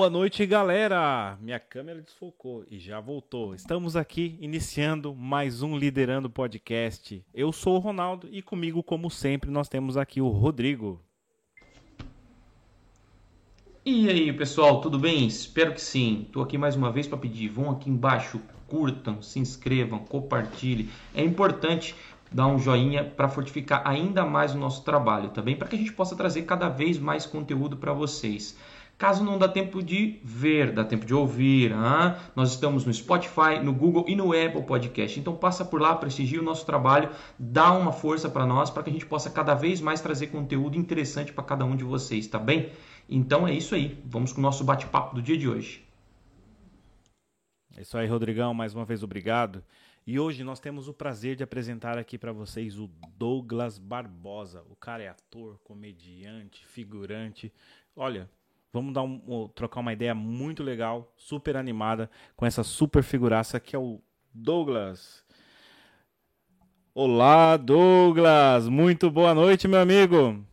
Boa noite, galera! Minha câmera desfocou e já voltou. Estamos aqui iniciando mais um Liderando Podcast. Eu sou o Ronaldo e comigo, como sempre, nós temos aqui o Rodrigo. E aí, pessoal, tudo bem? Espero que sim. Estou aqui mais uma vez para pedir, vão aqui embaixo, curtam, se inscrevam, compartilhem. É importante dar um joinha para fortificar ainda mais o nosso trabalho, também tá para que a gente possa trazer cada vez mais conteúdo para vocês. Caso não dá tempo de ver, dá tempo de ouvir, ah, nós estamos no Spotify, no Google e no Apple Podcast. Então passa por lá, prestigia o nosso trabalho, dá uma força para nós para que a gente possa cada vez mais trazer conteúdo interessante para cada um de vocês, tá bem? Então é isso aí. Vamos com o nosso bate-papo do dia de hoje. É isso aí, Rodrigão. Mais uma vez, obrigado. E hoje nós temos o prazer de apresentar aqui para vocês o Douglas Barbosa. O cara é ator, comediante, figurante. Olha, Vamos dar um, trocar uma ideia muito legal, super animada, com essa super figuraça que é o Douglas. Olá, Douglas! Muito boa noite, meu amigo!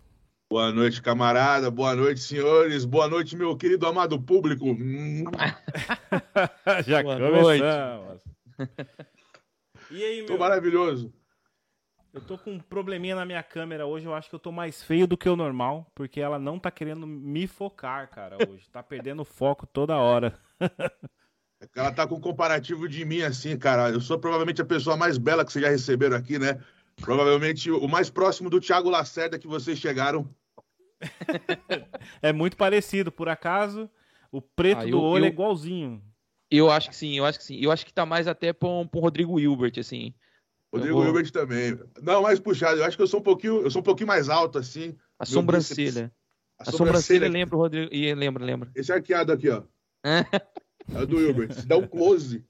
Boa noite, camarada. Boa noite, senhores. Boa noite, meu querido amado público. Já boa começamos. e aí, meu? Tô maravilhoso. Eu tô com um probleminha na minha câmera hoje. Eu acho que eu tô mais feio do que o normal, porque ela não tá querendo me focar, cara, hoje. Tá perdendo foco toda hora. ela tá com um comparativo de mim, assim, cara. Eu sou provavelmente a pessoa mais bela que vocês já receberam aqui, né? Provavelmente o mais próximo do Thiago Lacerda que vocês chegaram. é muito parecido, por acaso. O preto ah, eu, do olho é eu, é igualzinho. Eu acho que sim, eu acho que sim. Eu acho que tá mais até pra um, pra um Rodrigo Hilbert, assim. Rodrigo vou... Hilbert também. Não, mais puxado. Eu acho que eu sou um pouquinho, eu sou um pouquinho mais alto, assim. A sobrancelha. A, a sobrancelha, lembra o Rodrigo. E lembra, lembra. Esse arqueado aqui, ó. é o do Hilbert. Se dá um close.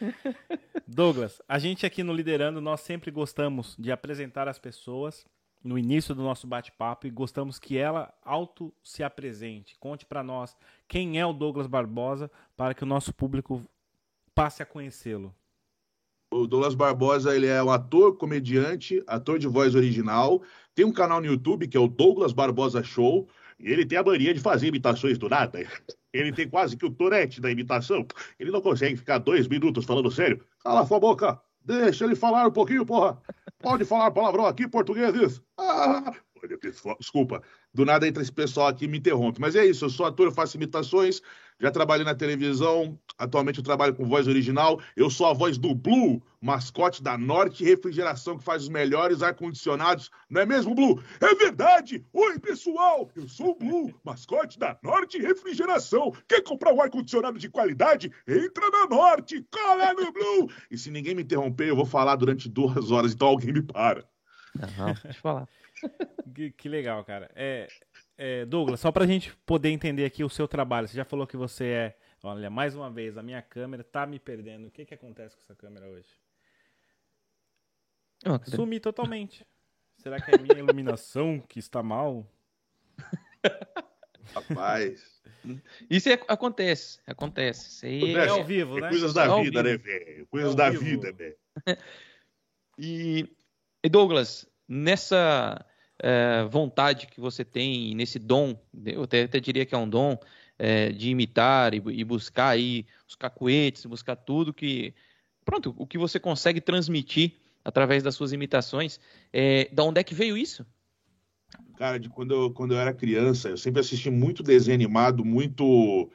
Douglas, a gente aqui no Liderando, nós sempre gostamos de apresentar as pessoas no início do nosso bate-papo e gostamos que ela auto se apresente. Conte para nós quem é o Douglas Barbosa para que o nosso público passe a conhecê-lo. O Douglas Barbosa ele é um ator, comediante, ator de voz original. Tem um canal no YouTube que é o Douglas Barbosa Show. E ele tem a mania de fazer imitações do nada. Ele tem quase que o Tourette da imitação. Ele não consegue ficar dois minutos falando sério. Cala sua boca! Deixa ele falar um pouquinho, porra! Pode falar palavrão aqui, português? Ah! Desculpa, do nada entra esse pessoal aqui e me interrompe. Mas é isso, eu sou ator, faço imitações, já trabalhei na televisão, atualmente eu trabalho com voz original. Eu sou a voz do Blue, mascote da Norte Refrigeração, que faz os melhores ar-condicionados. Não é mesmo, Blue? É verdade! Oi, pessoal! Eu sou o Blue, mascote da Norte Refrigeração. Quer comprar um ar-condicionado de qualidade? Entra na Norte, cola no Blue! E se ninguém me interromper, eu vou falar durante duas horas, então alguém me para. Não, deixa eu falar. que, que legal, cara. É, é, Douglas, só para a gente poder entender aqui o seu trabalho, você já falou que você é. Olha, mais uma vez, a minha câmera tá me perdendo. O que, que acontece com essa câmera hoje? Oh, Sumi totalmente. Será que é a minha iluminação que está mal? Rapaz. Isso é, acontece, acontece. Isso aí é ao vivo, né? É coisas da é vida, né, velho? Coisas é da vivo. vida, velho. e, e Douglas, nessa é, vontade que você tem, nesse dom, eu até, até diria que é um dom, é, de imitar e, e, buscar aí os cacuetes, buscar tudo que. Pronto, o que você consegue transmitir através das suas imitações. É, da onde é que veio isso? Cara, de quando eu, quando eu era criança, eu sempre assisti muito desenho animado, muito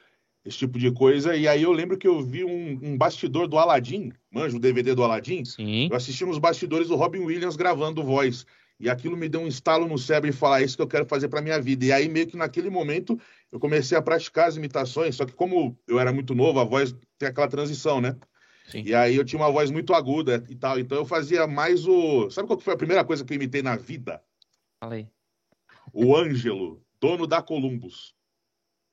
esse tipo de coisa. E aí eu lembro que eu vi um, um bastidor do Aladdin, manjo o DVD do Aladdin. Sim. Eu assisti nos bastidores do Robin Williams gravando voz. E aquilo me deu um estalo no cérebro e falar: é isso que eu quero fazer para minha vida. E aí, meio que naquele momento, eu comecei a praticar as imitações. Só que, como eu era muito novo, a voz tem aquela transição, né? Sim. E aí eu tinha uma voz muito aguda e tal. Então eu fazia mais o. Sabe qual foi a primeira coisa que eu imitei na vida? Fala aí. O Ângelo, dono da Columbus.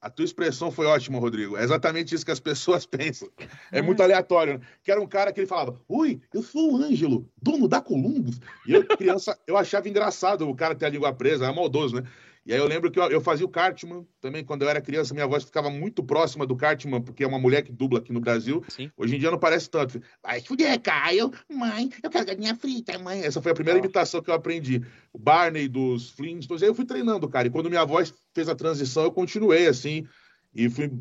A tua expressão foi ótima, Rodrigo. É exatamente isso que as pessoas pensam. É muito aleatório. Né? Que era um cara que ele falava: Oi, eu sou o Ângelo, dono da Columbus. E eu, criança, eu achava engraçado o cara ter a língua presa, era maldoso, né? E aí eu lembro que eu, eu, fazia o Cartman também, quando eu era criança, minha voz ficava muito próxima do Cartman, porque é uma mulher que dubla aqui no Brasil. Sim. Hoje em dia não parece tanto. Vai fuder, Caio. Mãe, eu quero galinha frita, mãe. Essa foi a primeira imitação que eu aprendi. O Barney dos Flintstones. Aí eu fui treinando, cara. E quando minha voz fez a transição, eu continuei assim. e fui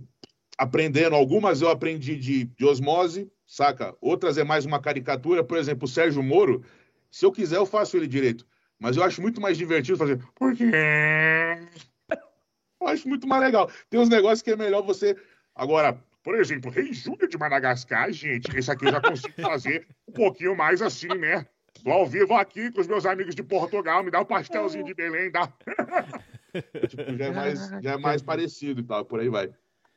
aprendendo. Algumas eu aprendi de, de osmose, saca? Outras é mais uma caricatura. Por exemplo, o Sérgio Moro, se eu quiser, eu faço ele direito. Mas eu acho muito mais divertido fazer. Por quê? Eu acho muito mais legal. Tem uns negócios que é melhor você. Agora, por exemplo, Rei Júnior de Madagascar, gente, esse aqui eu já consigo fazer um pouquinho mais assim, né? Tô ao vivo aqui com os meus amigos de Portugal, me dá um pastelzinho de Belém, dá. tipo, já é mais, já é mais parecido e tal, por aí vai.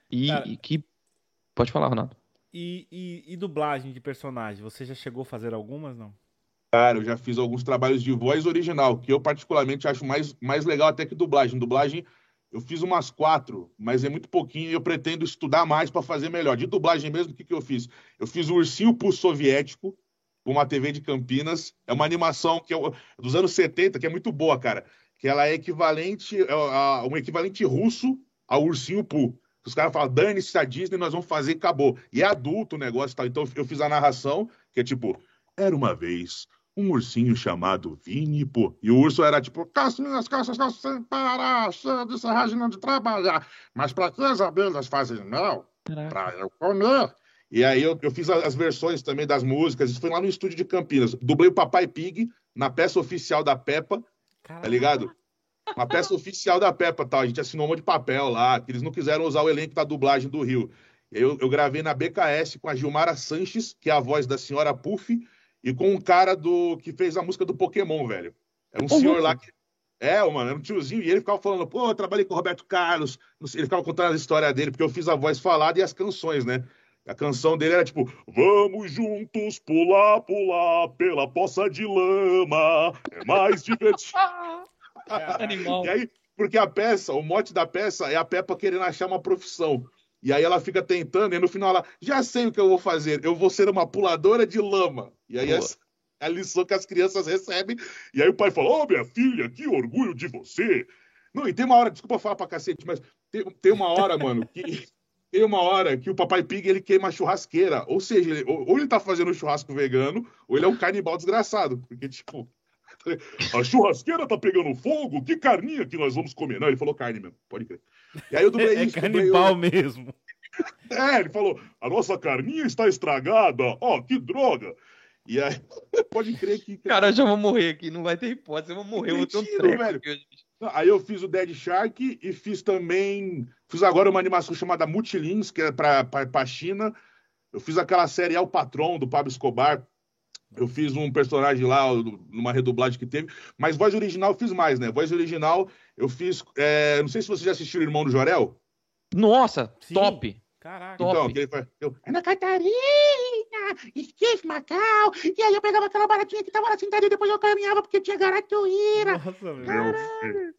E, e que. Pode falar, Ronaldo. E, e, e, dublagem de personagem, você já chegou a fazer algumas, não? Cara, eu já fiz alguns trabalhos de voz original, que eu particularmente acho mais, mais legal até que dublagem. Dublagem, eu fiz umas quatro, mas é muito pouquinho e eu pretendo estudar mais para fazer melhor. De dublagem mesmo, o que, que eu fiz? Eu fiz o Ursinho Pulso Soviético, uma TV de Campinas. É uma animação que é dos anos 70, que é muito boa, cara. Que ela é equivalente, é, um equivalente russo ao Ursinho Poo. Os caras falam, dane-se a Disney, nós vamos fazer acabou. E é adulto o negócio e tal. Então eu fiz a narração, que é tipo, era uma vez um ursinho chamado Vini Pô. E o urso era tipo, caçinhas, caças, caças, sem parar, cheia de serragem de trabalhar. Mas para que as abelhas fazem mel? Para eu comer. E aí eu, eu fiz as versões também das músicas. Isso foi lá no estúdio de Campinas. Dublei o Papai Pig na peça oficial da Peppa, Caramba. tá ligado? Uma peça oficial da Peppa, tal. A gente assinou um monte de papel lá, que eles não quiseram usar o elenco da dublagem do Rio. Eu, eu gravei na BKS com a Gilmara Sanches, que é a voz da senhora Puff, e com um cara do que fez a música do Pokémon, velho. Era um senhor lá que. É, mano, era um tiozinho, e ele ficava falando, pô, eu trabalhei com o Roberto Carlos. Ele ficava contando a história dele, porque eu fiz a voz falada e as canções, né? A canção dele era tipo: Vamos juntos pular, pular pela poça de lama. É mais divertido. Animal. E aí, porque a peça, o mote da peça é a Peppa querendo achar uma profissão. E aí ela fica tentando, e no final ela, já sei o que eu vou fazer, eu vou ser uma puladora de lama. E aí essa é a lição que as crianças recebem. E aí o pai fala, ô oh, minha filha, que orgulho de você. Não, e tem uma hora, desculpa falar pra cacete, mas tem, tem uma hora, mano, que tem uma hora que o Papai Pig ele queima a churrasqueira. Ou seja, ele, ou, ou ele tá fazendo um churrasco vegano, ou ele é um canibal desgraçado. Porque, tipo, a churrasqueira tá pegando fogo, que carninha que nós vamos comer? Não, ele falou carne mesmo, pode crer. E aí eu dublei é, isso. É canibal dublei... mesmo. É, ele falou, a nossa carninha está estragada, ó, oh, que droga. E aí, pode crer que... Cara, eu já vou morrer aqui, não vai ter hipótese, eu vou morrer, eu vou ter um treco. Velho. Aí eu fiz o Dead Shark e fiz também. Fiz agora uma animação chamada Multilins, que é para a China. Eu fiz aquela série El Patrão do Pablo Escobar. Eu fiz um personagem lá, numa redublagem que teve. Mas voz original eu fiz mais, né? Voz original eu fiz. É... Não sei se você já assistiu o Irmão do Jorel. Nossa, Sim. top! Caraca. Então, que ele faz. Eu, Ana Catarina, Steve Macau. E aí eu pegava aquela baratinha que tava lá sentada e depois eu caminhava porque tinha garatuíra. Nossa, meu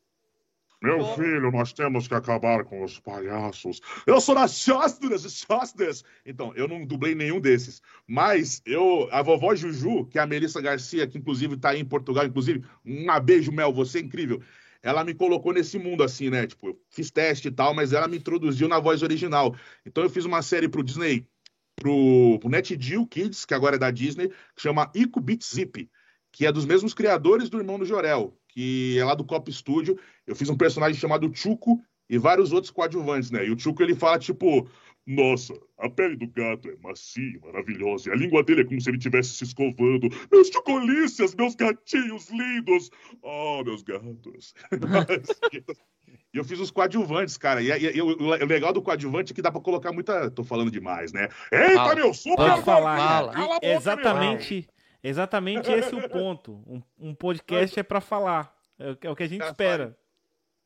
Meu filho, nós temos que acabar com os palhaços. Eu sou das Shostras, Shostras. Então, eu não dublei nenhum desses. Mas eu, a vovó Juju, que é a Melissa Garcia, que inclusive tá aí em Portugal, inclusive, um beijo, Mel, você é incrível ela me colocou nesse mundo assim, né? Tipo, eu fiz teste e tal, mas ela me introduziu na voz original. Então eu fiz uma série pro Disney, pro, pro NetGeo Kids, que agora é da Disney, que chama Ico Beat Zip, que é dos mesmos criadores do Irmão do Jorel, que é lá do Cop Studio. Eu fiz um personagem chamado Chuco e vários outros coadjuvantes, né? E o Chuco ele fala tipo, nossa, a pele do gato é macia, maravilhosa, e a língua dele é como se ele estivesse se escovando. Meus chocolícias, meus gatinhos lindos! Oh, meus gatos. E eu fiz os coadjuvantes, cara. E, e, e, o legal do coadjuvante é que dá pra colocar muita. Tô falando demais, né? Eita, fala, meu super! Pode falar, fala. Boca, exatamente, exatamente esse é o ponto. Um, um podcast é pra falar. É, é o que a gente espera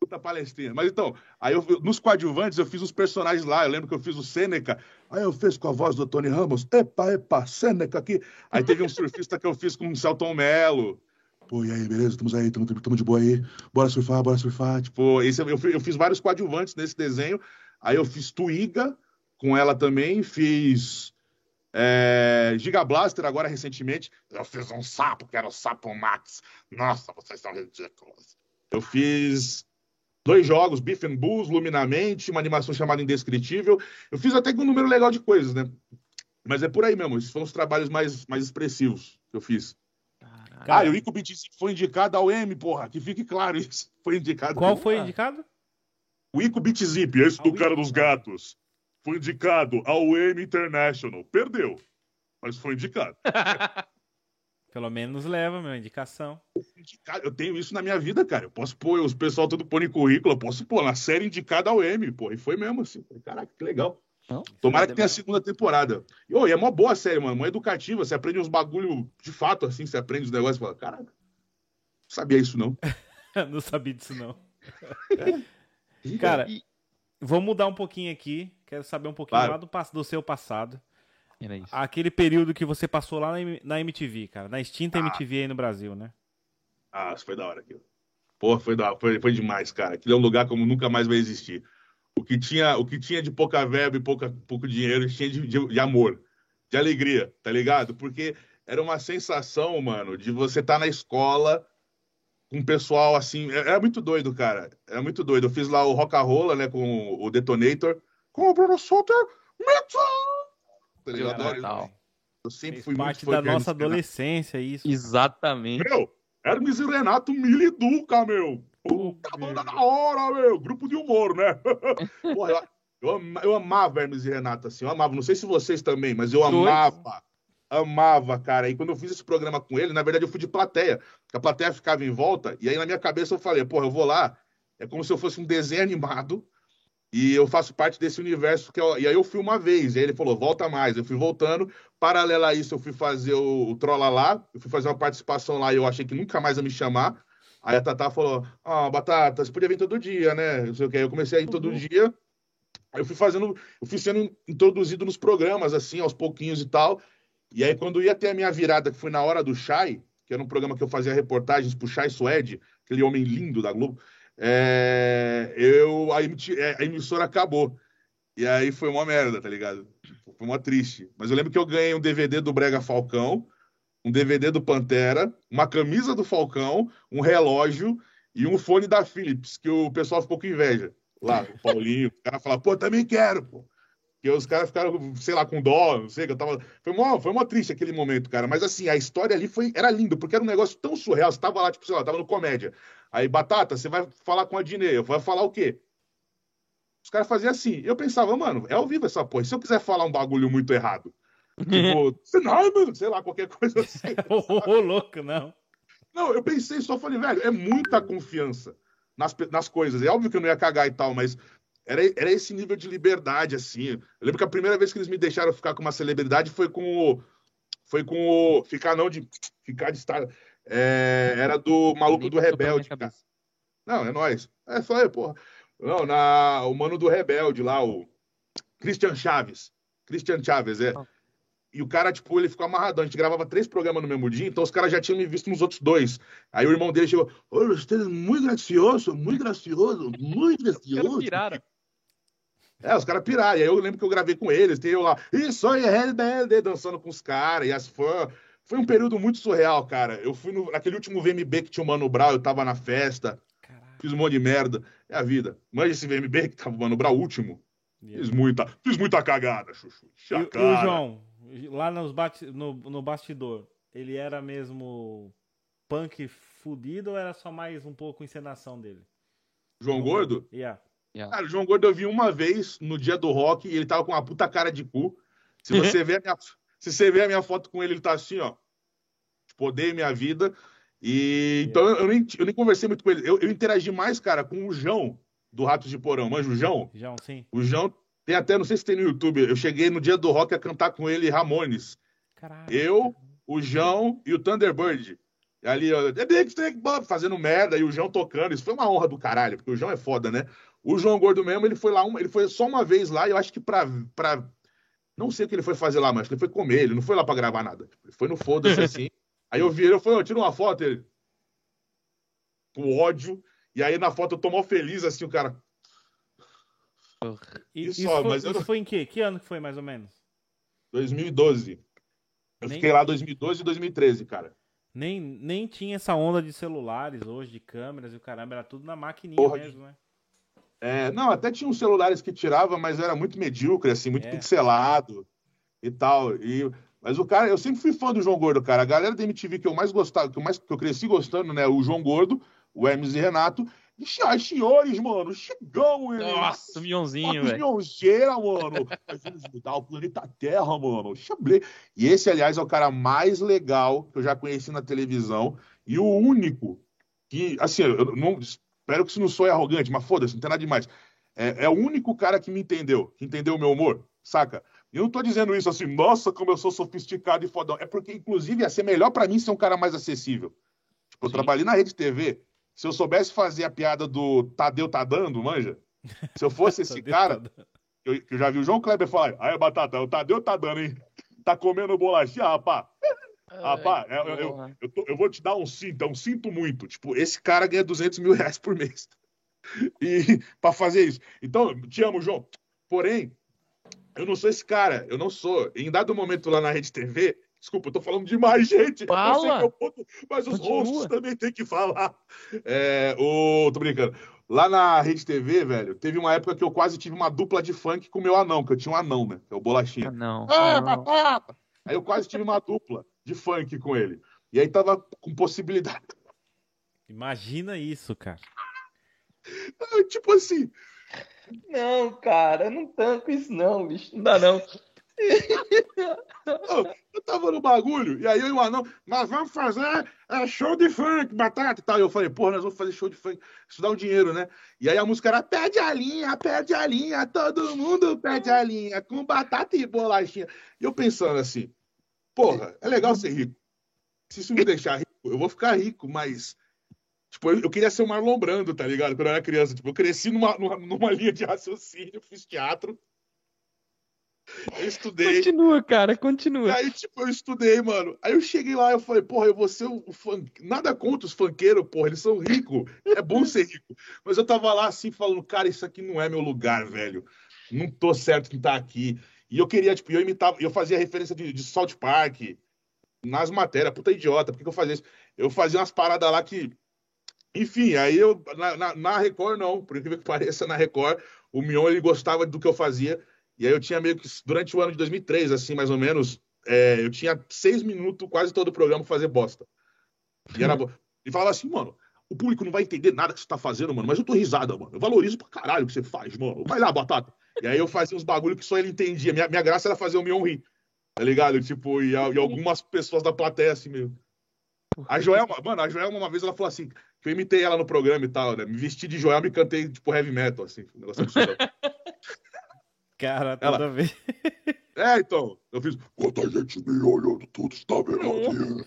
puta palestina. Mas então, aí eu, nos coadjuvantes eu fiz os personagens lá. Eu lembro que eu fiz o Sêneca. Aí eu fiz com a voz do Tony Ramos. Epa, epa, Sêneca aqui. Aí teve um surfista que eu fiz com o Celton Mello. Pô, e aí, beleza? Estamos aí, estamos de boa aí. Bora surfar, bora surfar. Tipo, esse, eu, eu fiz vários coadjuvantes nesse desenho. Aí eu fiz Tuiga com ela também. Fiz é, Giga Blaster agora recentemente. Eu fiz um sapo, que era o Sapo Max. Nossa, vocês são ridículos. Eu fiz dois jogos, Beef and Bulls, Luminamente, uma animação chamada Indescritível. Eu fiz até com um número legal de coisas, né? Mas é por aí mesmo. Esses foram os trabalhos mais, mais expressivos que eu fiz. Caraca. Ah, e o Ico BT foi indicado ao M, porra. Que fique claro isso. Foi indicado. Qual foi indicado? O Ico Bitzip, esse Ah, do cara Ico, dos gatos, foi indicado ao M International. Perdeu, mas foi indicado. Pelo menos leva, meu, indicação. Indicado. Eu tenho isso na minha vida, cara. Eu posso pôr, os pessoal tudo põe em currículo, eu posso pôr na série indicada ao M, pô. E foi mesmo assim. Caraca, que legal. Não? Tomara que tenha a segunda temporada. E, ô, e é uma boa série, mano. Uma educativa. Você aprende uns bagulho de fato, assim. Você aprende os negócios e fala, caraca, não sabia isso, não. não sabia disso, não. Cara, E- vou mudar um pouquinho aqui. Quero saber um pouquinho Claro. lá do, do seu passado. Era isso. Aquele período que você passou lá na, na MTV, cara. Na extinta Ah. MTV aí no Brasil, né? Ah, isso foi da hora aquilo. Porra, foi, da, foi, foi demais, cara. Aquilo é um lugar como nunca mais vai existir. O que tinha, o que tinha de pouca verba e pouca, pouco dinheiro, tinha de, de, de amor, de alegria, tá ligado? Porque era uma sensação, mano, de você estar na escola com o pessoal assim. é- Era muito doido, cara. Era muito doido. Eu fiz lá o Rock Rolla, né, com o Detonator, com o Bruno Sutter, Metal! Tá ligado? Eu, eu sempre Fez fui muito parte fã da nossa Renato. adolescência, isso. Exatamente. Meu, Hermes e Renato Miliduca, meu. Puta Pô, banda da hora, meu. Grupo de humor, né? Porra, eu, eu amava Hermes e Renato, assim. Eu amava. Não sei se vocês também, mas eu Dois. amava. Amava, cara. E quando eu fiz esse programa com ele, na verdade eu fui de plateia. porque A plateia ficava em volta. E aí na minha cabeça eu falei, porra, eu vou lá. É como se eu fosse um desenho animado. E eu faço parte desse universo. Que eu- e aí eu fui uma vez. E aí ele falou, volta mais. Eu fui voltando. Paralelo a isso, eu fui fazer o, o Trolla lá. Eu fui fazer uma participação lá e eu achei que nunca mais ia me chamar. Aí a Tatá falou: Ah, Batata, você podia vir todo dia, né? Não sei o quê. Eu comecei a ir todo Uhum. dia. Aí eu fui fazendo, eu fui sendo introduzido nos programas, assim, aos pouquinhos e tal. E aí, quando ia ter a minha virada, que foi na hora do Chai, que era um programa que eu fazia reportagens pro Chai Suede, aquele homem lindo da Globo, é, eu, a, é, a emissora acabou. E aí foi uma merda, tá ligado? Foi uma triste. Mas eu lembro que eu ganhei um DVD do Brega Falcão, um DVD do Pantera, uma camisa do Falcão, um relógio e um fone da Philips, que o pessoal ficou com inveja. Lá, o Paulinho, o cara falava, pô, também quero, pô. Que os caras ficaram, sei lá, com dó, não sei, que eu tava. Foi mó, foi mó triste aquele momento, cara. Mas assim, a história ali foi, era lindo, porque era um negócio tão surreal. Você tava lá, tipo, sei lá, tava no comédia. Aí, Batata, você vai falar com a Dinei, eu vou falar o quê? Os caras faziam assim. Eu pensava, mano, é ao vivo essa porra. Se eu quiser falar um bagulho muito errado? Tipo, não, mano, sei lá, qualquer coisa assim. Ô, louco, não. Não, eu pensei só, falei, velho, é muita confiança nas, nas coisas. É óbvio que eu não ia cagar e tal, mas era, era esse nível de liberdade, assim. Eu lembro que a primeira vez que eles me deixaram ficar com uma celebridade foi com o. Foi com o. Ficar não de. Ficar de estar. é, era do Maluco do Rebelde, cara. Não, é nóis. É só aí, porra. Não, na, o mano do Rebelde lá, o Christian Chaves. Christian Chaves, é. Ah. E o cara, tipo, ele ficou amarradão. A gente gravava três programas no mesmo dia, então os caras já tinham me visto nos outros dois. Aí o irmão dele chegou, ô, você é muito gracioso, muito gracioso, muito gracioso. piraram. É, os caras piraram. E aí eu lembro que eu gravei com eles, tem eu lá, isso aí é rebelde, dançando com os caras e as fãs. Foi um período muito surreal, cara. Eu fui no, naquele último VMB que tinha o Mano Brown, eu tava na festa, Caralho. fiz um monte de merda. É a vida. Manja esse VMB que tava o Mano Brown, último. Fiz muita, fiz muita cagada, Chuchu. E, e o João, lá nos bate, no, no bastidor, ele era mesmo punk fudido ou era só mais um pouco encenação dele? João Gordo? Yeah. Cara, o João Gordo eu vi uma vez no dia do rock e ele tava com uma puta cara de cu. Se você ver a minha, se você ver a minha foto com ele, ele tá assim, ó. Tipo, odeio minha vida. E então eu, eu nem, eu nem conversei muito com ele. Eu, eu interagi mais, cara, com o João do Ratos de Porão. Manja o João? João, sim. O João tem até, não sei se tem no YouTube. Eu cheguei no dia do rock a cantar com ele Ramones. Caralho. Eu, o João e o Thunderbird. E Ali, ó, fazendo merda e o João tocando. Isso foi uma honra do caralho, porque o João é foda, né? O João Gordo mesmo, ele foi lá, uma, ele foi só uma vez lá, eu acho que pra, pra. Não sei o que ele foi fazer lá, mas que ele foi comer, ele não foi lá pra gravar nada. Ele foi no foda-se assim. Aí eu vi ele, eu falei, ó, tira uma foto, ele. Com ódio. E aí na foto eu tô mó feliz, assim, o cara. E, Isso, isso, ó, foi, mas eu isso foi em quê? Que ano que foi, mais ou menos? 2012. Eu Nem- fiquei lá 2012 e 2013, cara. Nem, nem tinha essa onda de celulares hoje, de câmeras e o caramba, era tudo na maquininha Porra mesmo, né? É, não, até tinha uns celulares que tirava, mas era muito medíocre, assim, muito É. pixelado e tal. E, mas o cara, eu sempre fui fã do João Gordo, cara. A galera da MTV que eu mais gostava, que eu mais que eu cresci gostando, né? O João Gordo, o Hermes e Renato, Senhoras senhores, mano, chegamos, hein? Nossa, o Mionzinho, velho. Mionzeira, mano. Nós vamos mudar o planeta Terra, mano. Chablé. E esse, aliás, é o cara mais legal que eu já conheci na televisão. E o único que, assim, eu não, espero que isso não soe arrogante, mas foda-se, não tem nada demais. É, é o único cara que me entendeu, que entendeu o meu humor, saca? E eu não tô dizendo isso assim, nossa, como eu sou sofisticado e fodão. É porque, inclusive, ia ser melhor para mim ser um cara mais acessível. Tipo, eu Sim. trabalhei na Rede TV. Se eu soubesse fazer a piada do Tadeu tá dando, manja? Se eu fosse esse cara, tá dando. eu, eu já vi o João Kleber falar, aí, Batata, o Tadeu tá dando, hein? Tá comendo bolachinha, rapá. Rapá, Ai, eu, eu- eu- eu, tô- eu vou te dar um é um cinto muito. Tipo, esse cara ganha 200 mil reais por mês. E pra fazer isso. Então, te amo, João. Porém, eu não sou esse cara. Eu não sou. Em dado momento lá na Rede TV, desculpa, eu tô falando demais, gente. Eu sei Fala. que é o ponto, mas os Continua. rostos também tem que falar. É, o... Tô brincando. Lá na Rede TV, velho, teve uma época que eu quase tive uma dupla de funk com o meu anão, que eu tinha um anão, né? Que é o Bolachinha. Ah, não. Ah, Ah, batata! Aí eu quase tive uma dupla de funk com ele. E aí tava com possibilidade. Imagina isso, cara. Tipo assim, Não, cara, eu não tanco isso não, bicho. Não dá não. eu, eu tava no bagulho, e aí eu e o anão, nós vamos fazer é, show de funk, batata e tal. E eu falei, porra, nós vamos fazer show de funk. Isso dá um dinheiro, né? E aí a música era pede a linha, pede a linha, todo mundo pede a linha, com batata e bolachinha. E eu pensando assim, porra, é legal ser rico. Se isso me deixar rico, eu vou ficar rico, mas. Tipo, eu, queria ser o Marlon Brando, tá ligado? Quando eu era criança. Tipo, eu cresci numa, numa, numa linha de raciocínio, fiz teatro. Eu estudei. Continua, cara, E continua. aí, tipo, eu estudei, mano. Aí eu cheguei lá, eu falei, porra, eu vou ser o funk... Nada contra os funkeiros, porra, eles são ricos. É bom ser rico. Mas eu tava lá assim, falando, cara, isso aqui não é meu lugar, velho. Não tô certo em estar aqui. E eu queria, tipo, eu imitava, eu fazia referência de, de South Park nas matérias, puta idiota, por que, que eu fazia isso? Eu fazia umas paradas lá que. Enfim, aí eu. Na, na, na Record, não, por incrível que pareça, na Record, o Mion ele gostava do que eu fazia. E aí eu tinha meio que, durante o ano de 2003, assim, mais ou menos, é, eu tinha seis minutos quase todo o programa fazer bosta. E era. E falava assim, mano, o público não vai entender nada que você tá fazendo, mano, mas eu tô risada, mano. Eu valorizo pra caralho o que você faz, mano. Vai lá, batata. E aí eu fazia uns bagulho que só ele entendia. Minha, minha graça era fazer o Mion rir. Tá ligado? Tipo, e, e algumas pessoas da plateia, assim, meio. A Joelma, mano, a Joelma uma vez ela falou assim, que eu imitei ela no programa e tal, né? Me vesti de Joelma e cantei, tipo, heavy metal, assim. Um negócio absurdo. Cara, Ela- toda vez. É, então, eu fiz. Quanta gente me olhando, tudo está melhor.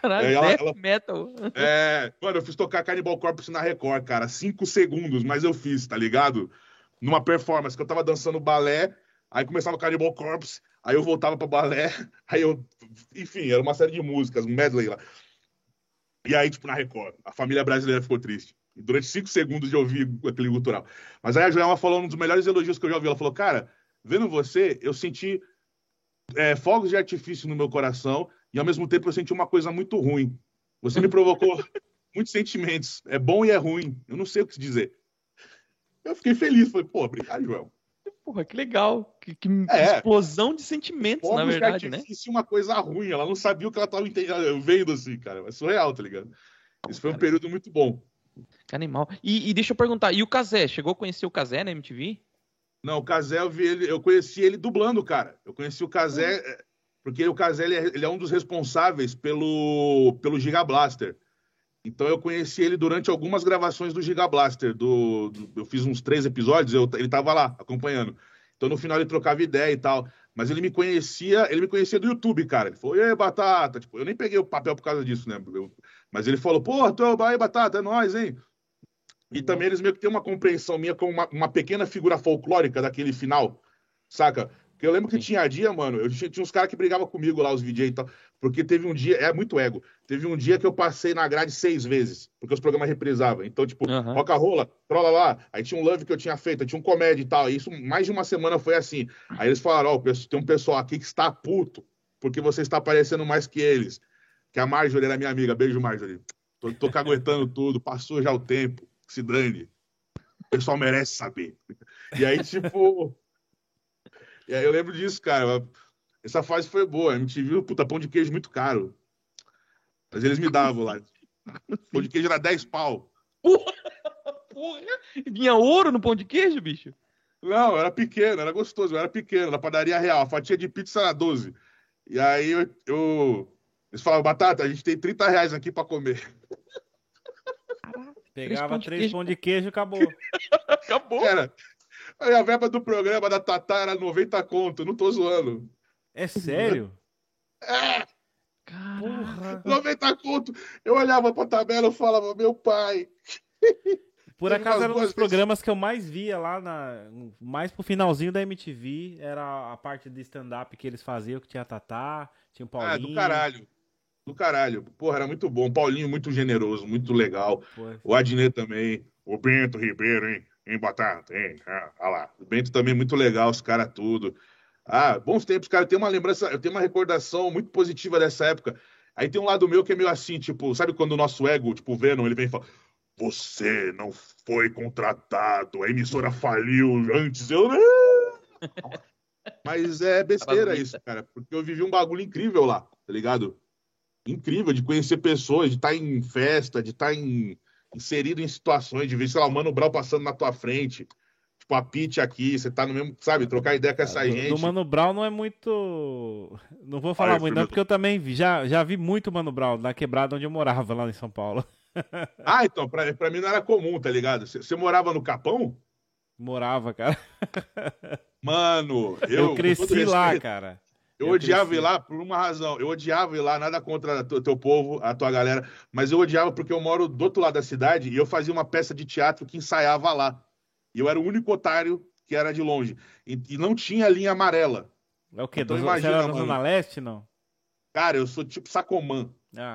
Caralho, É, ela- ela- metal. É, mano, eu fiz tocar Cannibal Corpse na Record, cara. Cinco segundos, mas eu fiz, tá ligado? Numa performance que eu tava dançando balé, aí começava o Cannibal Corpse, aí eu voltava pra balé, aí eu. Enfim, era uma série de músicas, um medley lá. E aí, tipo, na Record, a família brasileira ficou triste. E durante cinco segundos de ouvir aquele gutural. Mas aí a Joelma falou um dos melhores elogios que eu já ouvi. Ela falou, cara, vendo você, eu senti é, fogos de artifício no meu coração e ao mesmo tempo eu senti uma coisa muito ruim. Você me provocou muitos sentimentos. É bom e é ruim. Eu não sei o que dizer. Eu fiquei feliz. Falei, pô, obrigado, Joel. Porra, que legal. Que, que É. explosão de sentimentos, na verdade, de né? artifício uma coisa ruim. Ela não sabia o que ela estava vendo assim, cara. É surreal, tá ligado? Isso foi um Cara. período muito bom. Que animal. E, e deixa eu perguntar, e o Kazé? Chegou a conhecer o Kazé na MTV? Não, o Casé, eu, vi ele, eu conheci ele dublando, cara. Eu conheci o Casé, é, porque o Casé ele é, ele é um dos responsáveis pelo, pelo Giga Blaster. Então eu conheci ele durante algumas gravações do Giga Blaster. Do, do- eu fiz uns três episódios, eu, ele tava lá acompanhando. Então no final ele trocava ideia e tal. Mas ele me conhecia, ele me conhecia do YouTube, cara. Ele falou, e aí, Batata? Tipo, eu nem peguei o papel por causa disso, né? Eu- mas ele falou, pô, tô, aí, Batata, é nóis, hein? E também eles meio que têm uma compreensão minha como uma, uma pequena figura folclórica daquele final, saca? Porque eu lembro que Sim. tinha dia, mano, eu tinha, tinha uns caras que brigavam comigo lá, os VJ e tal, porque teve um dia, é muito ego, teve um dia que eu passei na grade seis vezes, porque os programas reprisavam. Então, tipo, Aham. roca rola, trola lá, aí tinha um love que eu tinha feito, aí tinha um comédia e tal, e isso mais de uma semana foi assim. Aí eles falaram, ó, tem um pessoal aqui que está puto, porque você está aparecendo mais que eles. Que a Marjorie era minha amiga, beijo Marjorie. Tô, tô caguetando tudo, passou já o tempo, que se dane. O pessoal merece saber. E aí, tipo. E aí eu lembro disso, cara. Essa fase foi boa. A MTV, puta, pão de queijo muito caro. Mas eles me davam lá. Pão de queijo era 10 pau. Porra, vinha ouro no pão de queijo, bicho? Não, era pequeno, era gostoso, era pequeno, na padaria real. A fatia de pizza era 12. E aí eu, eu- eles falavam, Batata, a gente tem 30 reais aqui pra comer. Pegava três pão de queijo e acabou. Acabou. Era. Aí a verba do programa da Tatá era 90 conto, não tô zoando. É sério? É, Porra. 90 conto. Eu olhava pra tabela e falava, meu pai. Por acaso era um dos programas que eu mais via lá na. Mais pro finalzinho da MTV. Era a parte de stand-up que eles faziam, que tinha a Tatá, tinha o Ah, Paulinho. do caralho. Do caralho. Porra, era muito bom. Paulinho, muito generoso, muito legal. Pô, O Adnet também. O Bento Ribeiro, hein? Hein, Batata? Hein? Ah, olha lá. O Bento também muito legal, os caras tudo. Ah, bons tempos, cara. Eu tenho uma lembrança, eu tenho uma recordação muito positiva dessa época. Aí tem um lado meu que é meio assim, tipo, sabe quando o nosso ego, tipo, o Venom, ele vem e fala: Você não foi contratado, a emissora faliu antes. Eu. "Não." Mas é besteira isso, cara, porque eu vivi um bagulho incrível lá, tá ligado? Incrível de conhecer pessoas, de estar em festa, de estar em- inserido em situações, de ver, sei lá, o Mano Brown passando na tua frente. Tipo, a Pete aqui, você tá no mesmo, sabe, trocar ideia com essa do, gente. do Mano Brown não é muito. Não vou falar Ah, muito, não, porque eu também vi, já, já vi muito Mano Brown na quebrada onde eu morava, lá em São Paulo. Ah, então, pra, pra mim não era comum, tá ligado? Você você morava no Capão? Morava, cara. Mano, eu, Eu, com cresci lá, cara. Eu, Eu odiava cresci. ir lá por uma razão. Eu odiava ir lá, nada contra o teu povo, a tua galera, mas eu odiava porque eu moro do outro lado da cidade e eu fazia uma peça de teatro que ensaiava lá. E eu era o único otário que era de longe. E, e não tinha linha amarela. É o quê? Então Do, imagina, você. Zona Leste, não? Cara, eu sou tipo sacomã. Ah,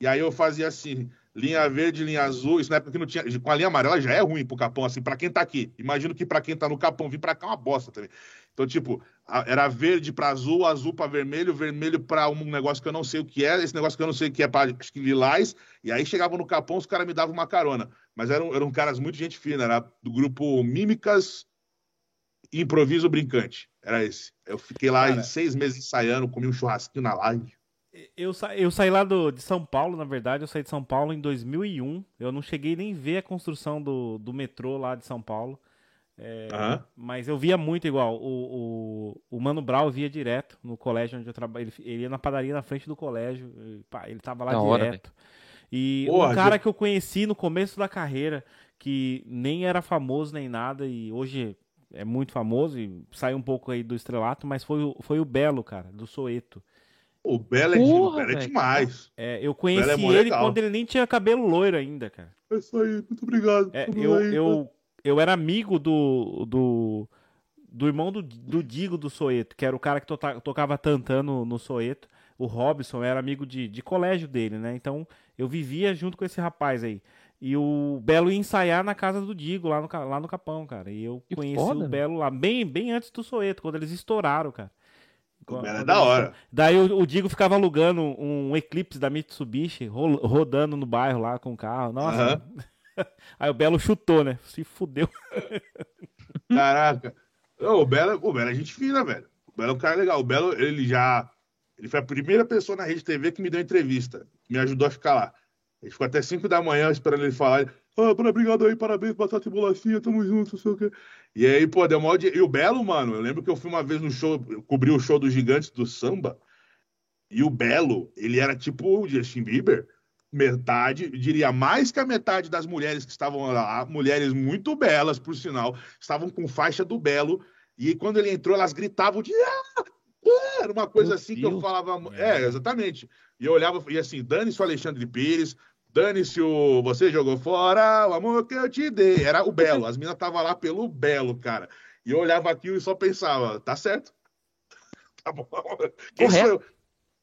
E aí eu fazia assim, linha verde, linha azul, isso na época que não tinha. Com a linha amarela já é ruim pro Capão, assim, pra quem tá aqui. Imagino que pra quem tá no Capão, vir pra cá é uma bosta também. Então, tipo, era verde pra azul, azul pra vermelho, vermelho pra um negócio que eu não sei o que é, esse negócio que eu não sei o que é pra acho que lilás. E aí chegava no Capão, os caras me davam uma carona. Mas eram, eram caras muito gente fina, era do grupo Mímicas Improviso Brincante. Era esse. Eu fiquei lá Cara. seis meses ensaiando, comi um churrasquinho na live. Eu, sa eu saí lá do, de São Paulo, na verdade, eu saí de São Paulo em 2001. Eu não cheguei nem ver a construção do, do metrô lá de São Paulo. É. Mas eu via muito igual. O, o, o Mano Brown eu via direto no colégio onde eu trabalho. Ele, ele ia na padaria na frente do colégio. e, pá, ele tava lá Da hora, direto. e Porra, um cara que eu conheci no começo da carreira, que nem era famoso nem nada, e hoje é muito famoso, e saiu um pouco aí do estrelato, mas foi, o- foi o Belo, cara, do Soeto. O Belo é, Porra, o Belo é demais. É, eu Belo conheci é ele legal. quando ele nem tinha cabelo loiro ainda, cara. É isso aí, muito obrigado. É, eu, aí, eu, eu era amigo do, do, do irmão do, do Digo do Soeto, que era o cara que tota- tocava tantando no Soeto. O Robson era amigo de, de colégio dele, né? Então eu vivia junto com esse rapaz aí. E o Belo ia ensaiar na casa do Digo, lá no, lá no Capão, cara. E eu Que conheci foda, o Belo lá, bem, bem antes do Soeto, quando eles estouraram, cara. O Belo é Quando da hora. Daí o, o Digo ficava alugando um Eclipse da Mitsubishi, ro- rodando no bairro lá com o carro. Nossa. Aham. Aí o Belo chutou, né? Se fudeu. Caraca. Não, o Belo, o Belo é gente fina, velho. O Belo é um cara legal. O Belo, ele já. Ele foi a primeira pessoa na Rede TV que me deu entrevista. Me ajudou a ficar lá. Ele ficou até 5 da manhã esperando ele falar. Ah, obrigado aí, parabéns, batata e bolachinha, tamo junto, não sei o quê. E aí, pô, deu maior. E o Belo, mano, eu lembro que eu fui uma vez no show, cobri o show dos gigantes do samba. E o Belo, ele era tipo o Justin Bieber. Metade, diria mais que a metade das mulheres que estavam lá, mulheres muito belas, por sinal, estavam com faixa do Belo. E quando ele entrou, elas gritavam de. "Ah! Ah!" Era uma coisa Meu assim que eu Deus. falava. É, exatamente. E eu olhava e assim, dane-se o Alexandre Pires, dane-se o. Você jogou fora o amor que eu te dei. Era o Belo. As minas estavam lá pelo Belo, cara. E eu olhava aquilo e só pensava, tá certo. Tá bom. Quem Correto.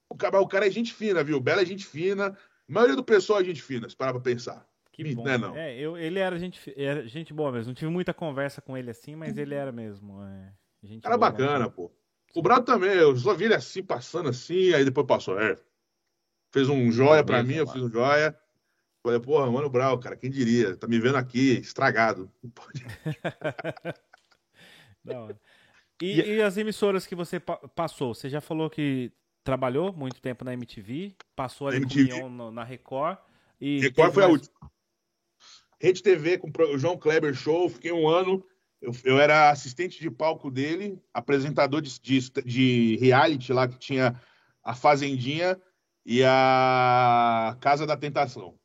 O cara, o cara é gente fina, viu? O Belo é gente fina. A maioria do pessoal é gente fina, se parar pra pensar. Que bom. né, não? É, eu, ele era gente, era gente boa mesmo. Não tive muita conversa com ele assim, mas ele era mesmo. É, gente Cara boa, bacana, né? pô. O Brado também, eu só vi ele assim, passando assim, aí depois passou. É. Fez um joia pra mim, eu fiz um joia. Falei, porra, mano, Brau, cara, quem diria? Tá me vendo aqui, estragado. Não pode- Da hora. E, e as emissoras que você pa- passou? Você já falou que trabalhou muito tempo na MTV, passou ali MTV. no- na Record. E Record foi a mais- última. Rede TV com o João Kleber Show, fiquei um ano. Eu, eu era assistente de palco dele, apresentador de, de, de reality lá que tinha a Fazendinha e a Casa da Tentação.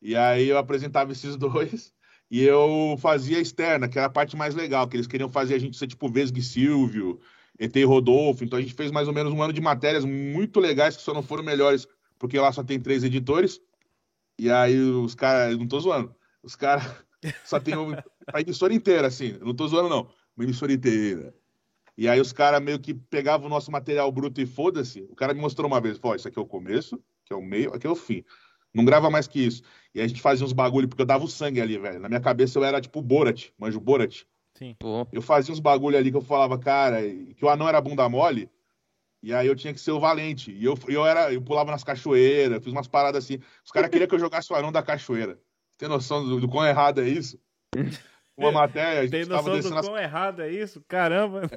E aí eu apresentava esses dois e eu fazia externa, que era a parte mais legal, que eles queriam fazer a gente ser tipo Vesgue Silvio, ET Rodolfo. Então a gente fez mais ou menos um ano de matérias muito legais que só não foram melhores, porque lá só tem três editores. E aí os caras, não tô zoando, os caras só tem a emissora inteira, assim, não tô zoando não, uma emissora inteira. E aí os caras meio que pegavam o nosse material bruto e foda-se. O cara me mostrou uma vez, pô, isso aqui é o começo, que é o meio, aqui é o fim. Não grava mais que isso. E a gente fazia uns bagulho, porque eu dava o sangue ali, velho. Na minha cabeça eu era tipo Borat, manjo Borat. Sim. Pô, Eu fazia uns bagulho ali que eu falava, cara, que o anão era bunda mole, e aí eu tinha que ser o valente. E eu, eu era, eu pulava nas cachoeiras, fiz umas paradas assim. Os caras queriam que eu jogasse o anão da cachoeira. Tem noção do, do quão errado é isso? Uma matéria, a gente Tem noção do quão errado é isso? Caramba.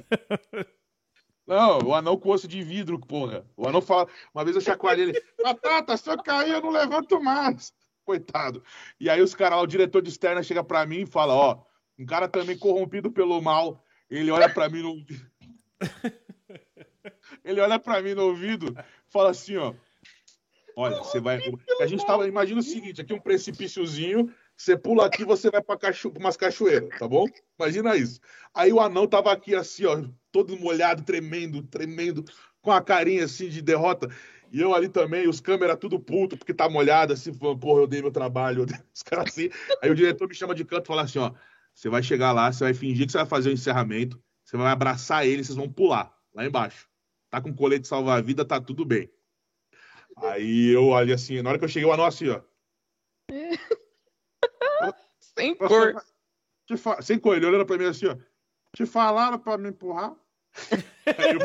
Não, o anão com osso de vidro, porra. O anão fala. Uma vez eu chacoalhei ele. Batata, se eu cair, eu não levanto mais. Coitado. E aí os caras lá, o diretor de externa chega pra mim e fala: Ó, um cara também corrompido pelo mal. Ele olha pra mim no ouvido. Ele olha pra mim no ouvido fala assim: Ó. Olha, você vai. A gente tava. Imagina o seguinte: aqui um precipíciozinho. Você pula aqui, você vai pra cacho... umas cachoeiras, tá bom? Imagina isso. Aí o anão tava aqui assim, ó, todo molhado, tremendo, tremendo, com a carinha assim de derrota. E eu ali também, os câmeras tudo puto, porque tá molhado, assim, porra, eu dei meu trabalho. Os caras assim. Aí o diretor me chama de canto e fala assim: ó, você vai chegar lá, você vai fingir que você vai fazer o encerramento, você vai abraçar ele, vocês vão pular lá embaixo. Tá com colete salva-vida, tá tudo bem. Aí eu ali assim, na hora que eu cheguei, o anão assim, ó. sem cor. Te fa... Sem cor, ele olhando pra mim assim, ó. Te falaram pra me empurrar?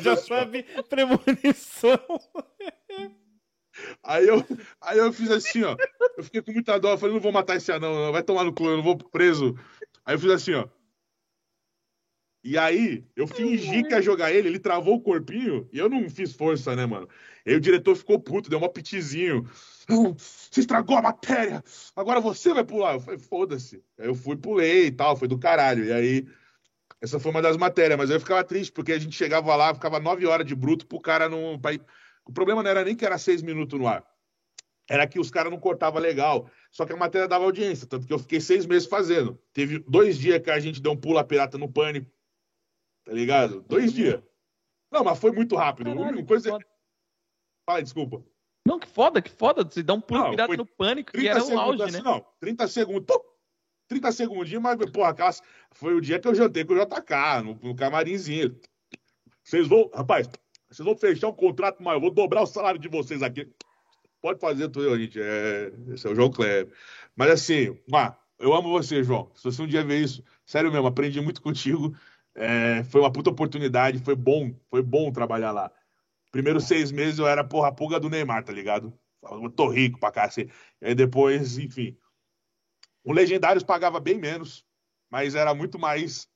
Já sabe premonição. aí, eu, aí eu fiz assim, ó. Eu fiquei com muita dó. Eu falei, não vou matar esse anão, não. vai tomar no cu, eu não vou preso. Aí eu fiz assim, ó. E aí, eu fingi que ia jogar ele, ele travou o corpinho e eu não fiz força, né, mano? Aí o diretor ficou puto, deu um pitizinho. "Não, Você estragou a matéria, agora você vai pular. Eu falei, foda-se. Aí eu fui, pulei e tal, foi do caralho. E aí, essa foi uma das matérias, mas eu ficava triste, porque a gente chegava lá, ficava nove horas de bruto pro cara não. pra O problema não era nem que era seis minutos no ar. Era que os caras não cortavam legal. Só que a matéria dava audiência, tanto que eu fiquei seis meses fazendo. Teve dois dias que a gente deu um pulo a pirata no pânico. Tá ligado? Dois dias. Não, mas foi muito rápido. Caralho, coisa... foda. Fala desculpa. Não, que foda, que foda. Você dá um pulo Não, pirata no pânico, que 30 era segundos auge, assim, né? não. 30 segundos. 30 segundinhos, mas, porra, aquelas... foi o dia que eu jantei com o JK, no, no camarinzinho. Vocês vão, rapaz, vocês vão fechar um contrato maior, eu vou dobrar o salário de vocês aqui. Pode fazer tudo, gente. É... Esse é o João Kleber. Mas assim, Má, eu amo você, João. Se você um dia ver isso, sério mesmo, aprendi muito contigo. É, foi uma puta oportunidade, foi bom, foi bom trabalhar lá. Primeiros seis meses eu era, porra, pulga do Neymar, tá ligado? Eu tô rico pra cacete. E aí depois, enfim. O Legendários pagava bem menos, mas era muito mais.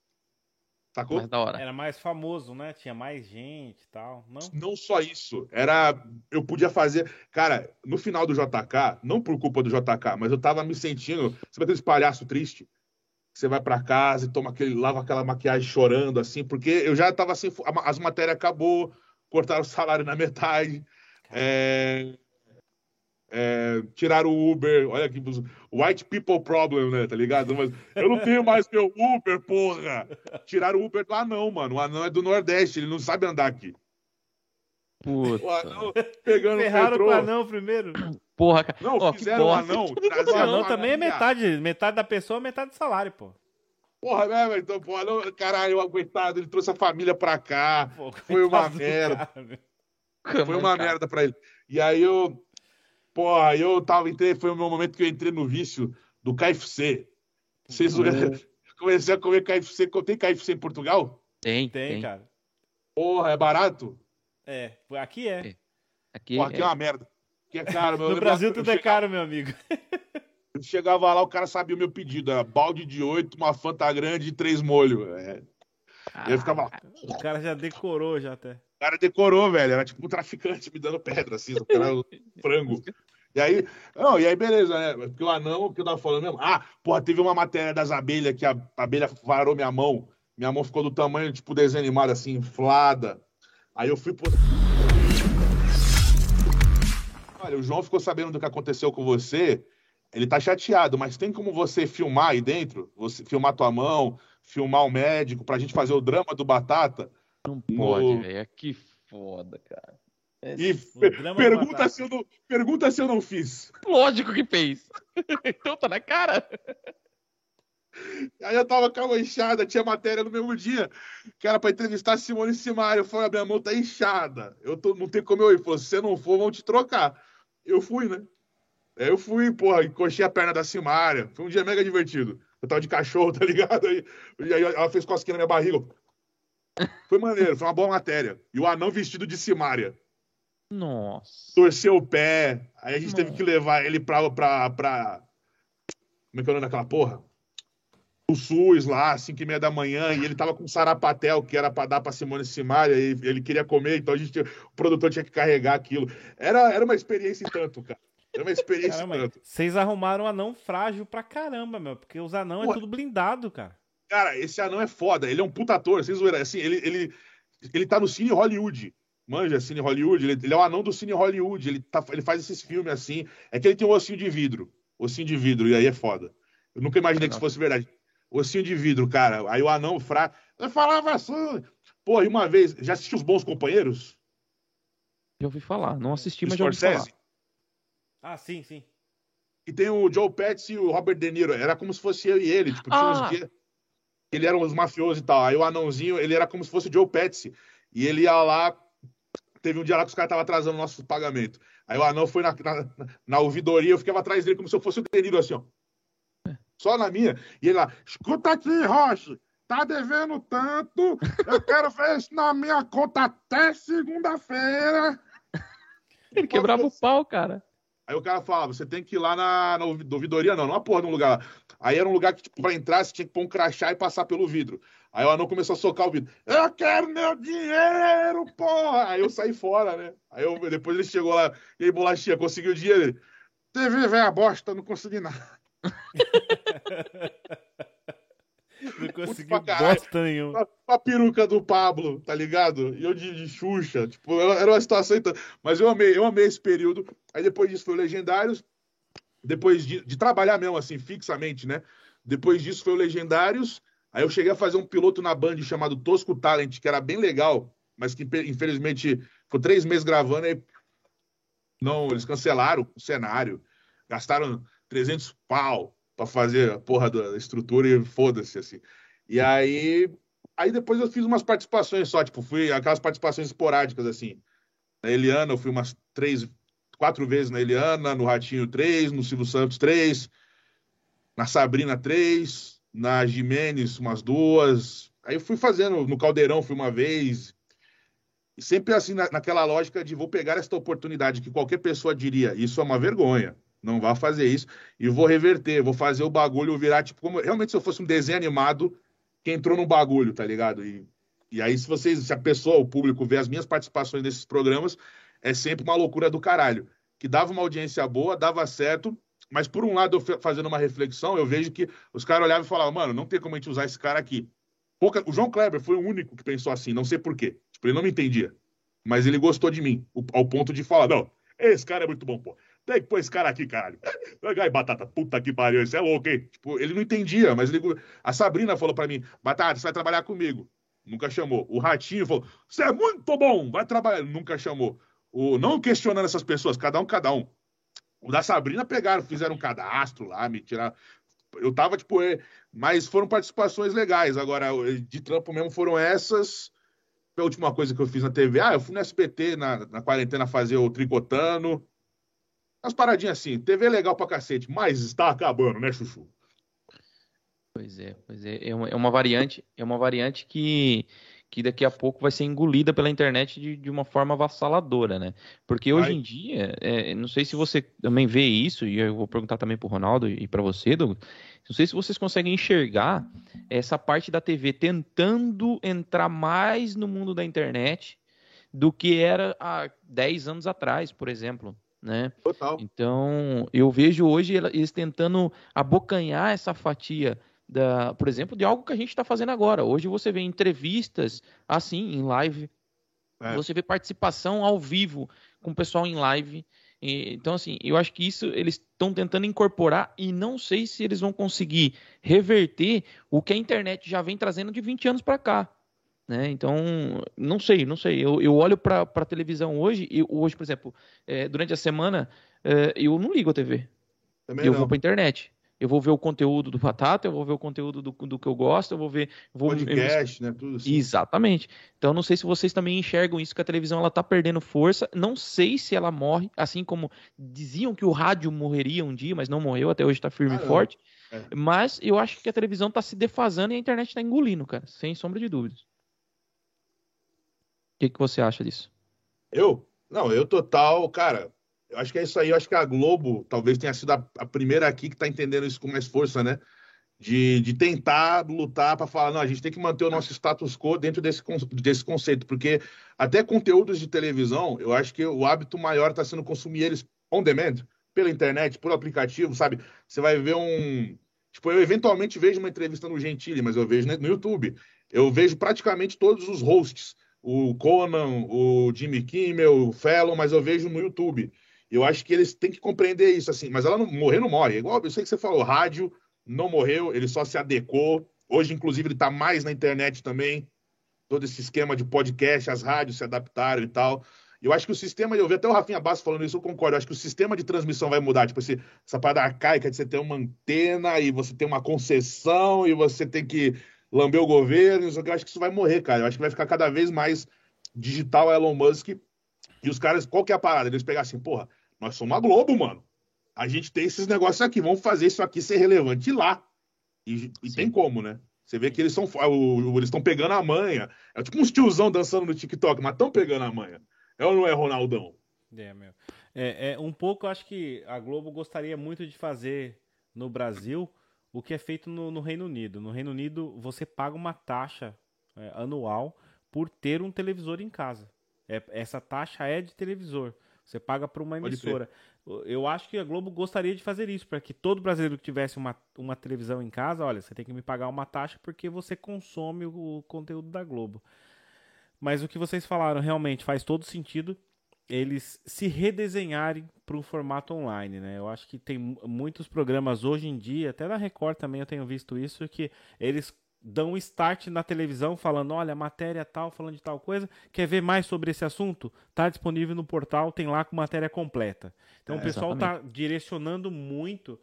Sacou? Mas da hora. Era mais famoso, né? Tinha mais gente e tal. Não? Não só isso, era. Eu podia fazer. Cara, no final do JK, não por culpa do JK, mas eu tava me sentindo. Sabe aqueles palhaço triste? Você vai pra casa e toma aquele, lava aquela maquiagem chorando, assim, porque eu já tava assim, a- as matérias acabou, cortaram o salário na metade, é, é, tiraram o Uber, olha aqui, white people problem, né, tá ligado? Mas eu não tenho mais meu Uber, porra! Tiraram o Uber do anão, mano, o anão é do Nordeste, ele não sabe andar aqui. Puta. O anão pegando o Ferraram metrô. com o anão primeiro. Porra, cara. Não, que fizeram o anão. O anão também é metade. Metade da pessoa, metade do salário, pô. Porra, né, velho? Então, porra, não, caralho, coitado, ele trouxe a família pra cá. Pô, Foi uma merda. cara? Foi uma merda pra ele. E aí eu. Porra, eu tava. Entrei, foi o meu momento que eu entrei no vício do KFC. Vocês comecei a comer KFC. Tem KFC em Portugal? Tem, Tem, tem. cara. Porra, é barato? É, aqui é. Aqui, Porra, aqui é é- uma merda. Aqui é caro, meu. No Brasil tudo é chegava- caro, meu amigo. Eu chegava lá, o cara sabia o meu pedido. Era balde de oito, uma fanta grande e três molhos. É. Eu ficava lá. O cara já decorou já até. O cara decorou, velho. Era tipo um traficante me dando pedra, assim, o cara frango. E aí, não, e aí beleza, né? Porque o anão, o que eu tava falando mesmo, ah, porra, teve uma matéria das abelhas que a, a abelha varou minha mão, minha mão ficou do tamanho, tipo, desenho animado, assim, inflada. Aí eu fui pro... Olha, o João ficou sabendo do que aconteceu com você, ele tá chateado, mas tem como você filmar aí dentro? Você filmar tua mão, filmar o médico, pra gente fazer o drama do Batata? Não pode, velho. É que foda, cara. É e pergunta se, eu não, pergunta se eu não fiz. Lógico que fez. então tá na cara. Aí eu tava com a mão inchada, tinha matéria no mesmo dia, que era pra entrevistar Simone Simaria. Eu falei, a minha mão tá inchada. Eu tô, não tem como eu ir. Ele falou, se você não for, vão te trocar. Eu fui, né? Aí eu fui, porra, encoxei a perna da Simária. Foi um dia mega divertido. Eu tava de cachorro, tá ligado? Aí, e aí ela fez cosquinha na minha barriga. Foi maneiro, foi uma boa matéria. E o anão vestido de Simária. Nossa. Torceu o pé. Aí a gente Nossa. teve que levar ele pra, pra, pra. Como é que é o nome daquela porra? O SUS lá, 5 e meia da manhã, e ele tava com sarapatel, que era para dar pra Simone Simaria, e ele queria comer, então a gente, o produtor tinha que carregar aquilo. Era, era uma experiência em tanto, cara. Era uma experiência caramba, em tanto. Vocês arrumaram um anão frágil pra caramba, meu, porque os anão é tudo blindado, cara. Cara, esse anão é foda, ele é um puta ator, vocês viram, assim, ele, ele, ele tá no cine Hollywood manja Cine Hollywood, ele, ele, é o anão do Cine Hollywood, ele, tá, ele faz esses filmes assim. É que ele tem um ossinho de vidro. Ossinho de vidro, e aí é foda. Eu nunca imaginei que isso fosse verdade. Ossinho de vidro, cara. Aí o anão fraco. Eu falava assim. Pô, e uma vez, já assistiu Os Bons Companheiros? Já ouvi falar. Não assisti, mas já ouvi falar. Ah, sim, sim. E tem o Joe Pesci e o Robert De Niro. Era como se fosse eu e ele. Tipo, tinha ah. uns dias. Ele era uns mafiosos e tal. Aí o anãozinho, ele era como se fosse o Joe Pesci. E ele ia lá Teve um dia lá que os caras estavam atrasando o nosso pagamento. Aí o anão foi na, na, na, ouvidoria, eu ficava atrás dele como se eu fosse o Deniro, assim, ó. Só na minha. E ele lá, escuta aqui, Rocha, tá devendo tanto, eu quero ver isso na minha conta até segunda-feira. Ele quebrava o pau, cara. Aí o cara fala, você tem que ir lá na, na ouvidoria, não, numa porra um lugar lá. Aí era um lugar que, tipo, pra entrar, você tinha que pôr um crachá e passar pelo vidro. Aí o anão começou a socar o vidro. Eu quero meu dinheiro, porra! Aí eu saí fora, né? Aí eu, depois ele chegou lá, e aí, bolachinha, conseguiu o dinheiro. TV, velho, bosta, não consegui nada. Não conseguiu bosta nenhuma. A, a, peruca do Pablo, tá ligado? E eu de, de Xuxa. Tipo, era uma situação. Então... Mas eu amei, eu amei esse período. Aí depois disso foi o Legendários. Depois de, de trabalhar mesmo, assim, fixamente, né? Depois disso foi o Legendários. Aí eu cheguei a fazer um piloto na Band chamado Tosco Talent, que era bem legal, mas que infelizmente ficou três meses gravando e não, eles cancelaram o cenário, gastaram 300 pau para fazer a porra da estrutura e foda-se assim. E aí, aí depois eu fiz umas participações só, tipo, fui aquelas participações esporádicas assim. Na Eliana eu fui umas três, quatro vezes na Eliana, no Ratinho três, no Silvio Santos três, na Sabrina três, na Jimenez umas duas. Aí eu fui fazendo, no Caldeirão fui uma vez. E sempre assim, na, naquela lógica de vou pegar esta oportunidade que qualquer pessoa diria, isso é uma vergonha, não vá fazer isso, e vou reverter, vou fazer o bagulho virar, tipo, como realmente se eu fosse um desenho animado que entrou no bagulho, tá ligado? E, e aí, se vocês, se a pessoa, o público, vê as minhas participações nesses programas, é sempre uma loucura do caralho. Que dava uma audiência boa, dava certo, mas por um lado, eu fazendo uma reflexão, eu vejo que os caras olhavam e falavam, mano, não tem como a gente usar esse cara aqui. Pouca... O João Kleber foi o único que pensou assim, não sei porquê. Tipo, ele não me entendia. Mas ele gostou de mim, ao ponto de falar, não, esse cara é muito bom, pô. Tem que pôr esse cara aqui, caralho. Ai, Batata, puta que pariu, isso é louco, hein? Tipo, ele não entendia, mas ele... a Sabrina falou para mim, Batata, você vai trabalhar comigo. Nunca chamou. O Ratinho falou, você é muito bom, vai trabalhar. Nunca chamou. O... Não questionando essas pessoas, cada um, cada um. O da Sabrina pegaram, fizeram um cadastro lá, me tiraram. Eu tava, tipo, é... mas foram participações legais. Agora, de trampo mesmo foram essas. A última coisa que eu fiz na TV. Ah, eu fui no SBT na, na quarentena fazer o Tricotando. Umas paradinhas assim. TV é legal pra cacete, mas está acabando, né, Chuchu? Pois é, pois é. É uma, é uma variante, é uma variante que que daqui a pouco vai ser engolida pela internet de, de uma forma avassaladora, né? Porque hoje em dia, é, não sei se você também vê isso, e eu vou perguntar também para o Ronaldo e para você, Douglas, não sei se vocês conseguem enxergar essa parte da TV tentando entrar mais no mundo da internet do que era há 10 anos atrás, por exemplo. Né? Total. Então, eu vejo hoje eles tentando abocanhar essa fatia da, por exemplo, de algo que a gente está fazendo agora. Hoje você vê entrevistas assim em live, é. você vê participação ao vivo com o pessoal em live. Então, assim, eu acho que isso eles estão tentando incorporar e não sei se eles vão conseguir reverter o que a internet já vem trazendo de 20 anos para cá. Né? Então, não sei, não sei. Eu, eu olho para a televisão hoje, e hoje, por exemplo, é, durante a semana, é, eu não ligo a TV. Também eu não. vou para a internet. Eu vou ver o conteúdo do Batata, eu vou ver o conteúdo do, do que eu gosto, eu vou ver. Vou Podcast, né? Tudo assim. Exatamente. Então, não sei se vocês também enxergam isso, que a televisão ela tá perdendo força. Não sei se ela morre, assim como diziam que o rádio morreria um dia, mas não morreu, até hoje está firme ah, e forte. É. Mas eu acho que a televisão está se defasando e a internet está engolindo, cara, sem sombra de dúvidas. O que, que você acha disso? Eu? Não, eu total, cara, eu acho que é isso aí. Eu acho que a Globo talvez tenha sido a, a primeira aqui que está entendendo isso com mais força, né? De, de tentar lutar para falar, não, a gente tem que manter o nosso status quo dentro desse, desse conceito, porque até conteúdos de televisão, eu acho que o hábito maior está sendo consumir eles on demand, pela internet, por aplicativo, sabe? Você vai ver um. Tipo, eu eventualmente vejo uma entrevista no Gentili, mas eu vejo no YouTube. Eu vejo praticamente todos os hosts, o Conan, o Jimmy Kimmel, o Fallon, mas eu vejo no YouTube. Eu acho que eles têm que compreender isso, assim. Mas ela não morrer não morre. Igual eu sei que você falou, rádio não morreu, ele só se adequou. Hoje, inclusive, ele está mais na internet também. Todo esse esquema de podcast, as rádios se adaptaram e tal. Eu acho que o sistema, eu vi até o Rafinha Basso falando isso, eu concordo. Eu acho que o sistema de transmissão vai mudar. Tipo, esse, essa parada arcaica de você ter uma antena e você ter uma concessão e você tem que lamber o governo. Eu acho que isso vai morrer, cara. Eu acho que vai ficar cada vez mais digital Elon Musk. E os caras, qual que é a parada? Eles pegar assim, porra, nós somos a Globo, mano. A gente tem esses negócios aqui, vamos fazer isso aqui ser relevante lá. E, e tem como, né? Você vê que eles são eles estão pegando a manha. É tipo uns tiozão dançando no TikTok, mas estão pegando a manha. É ou não é, Ronaldão? É, meu. É, é, um pouco, acho que a Globo gostaria muito de fazer no Brasil o que é feito no, no Reino Unido. No Reino Unido, você paga uma taxa é, anual por ter um televisor em casa. É, essa taxa é de televisor. Você paga para uma emissora. Eu acho que a Globo gostaria de fazer isso, para que todo brasileiro que tivesse uma, uma televisão em casa, olha, você tem que me pagar uma taxa porque você consome o, o conteúdo da Globo. Mas o que vocês falaram realmente faz todo sentido eles se redesenharem para um formato online, né? Eu acho que tem muitos programas hoje em dia, até na Record também eu tenho visto isso, que eles dão um start na televisão falando, olha, matéria tal, falando de tal coisa, quer ver mais sobre esse assunto? Tá disponível no portal, tem lá com matéria completa. Então é, o pessoal está direcionando muito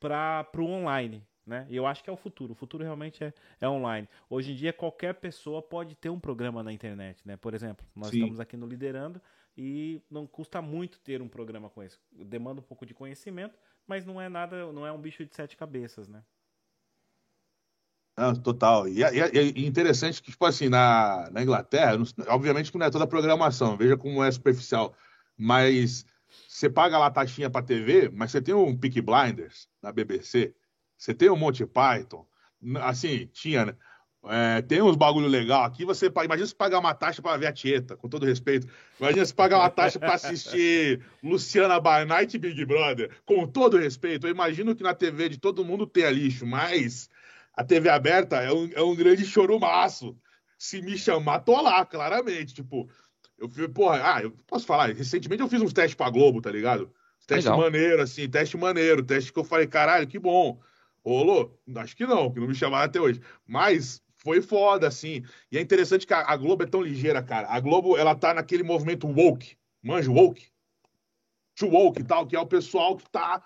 para o online, né? E eu acho que é o futuro. O futuro realmente é, é online. Hoje em dia qualquer pessoa pode ter um programa na internet, né? Por exemplo, nós Sim. estamos aqui no Liderando e não custa muito ter um programa com esse. Demanda um pouco de conhecimento, mas não é nada, não é um bicho de sete cabeças, né? Não, total. E, e, interessante que, tipo assim, na, na Inglaterra, obviamente que não é toda a programação, veja como é superficial, mas você paga lá a taxinha para TV, mas você tem um Peak Blinders na BBC, você tem um Monty Python, assim, tinha, né? É, tem uns bagulho legal aqui, você imagina se pagar uma taxa para ver a Tieta, com todo respeito. Imagina se pagar uma taxa para assistir Luciana by Night e Big Brother, com todo respeito. Eu imagino que na TV de todo mundo tenha lixo, mas a TV aberta é um, é um grande chorumaço. Se me chamar, tô lá, claramente. Tipo, eu fui, porra, ah, eu posso falar, recentemente eu fiz uns testes pra Globo, tá ligado? Teste Legal. maneiro, assim, teste maneiro, teste que eu falei, caralho, que bom. Rolou? Acho que não, que não me chamaram até hoje. Mas foi foda, assim. E é interessante que a, a, Globo é tão ligeira, cara. A Globo, ela tá naquele movimento woke. Manja woke? To woke e tal, que é o pessoal que tá,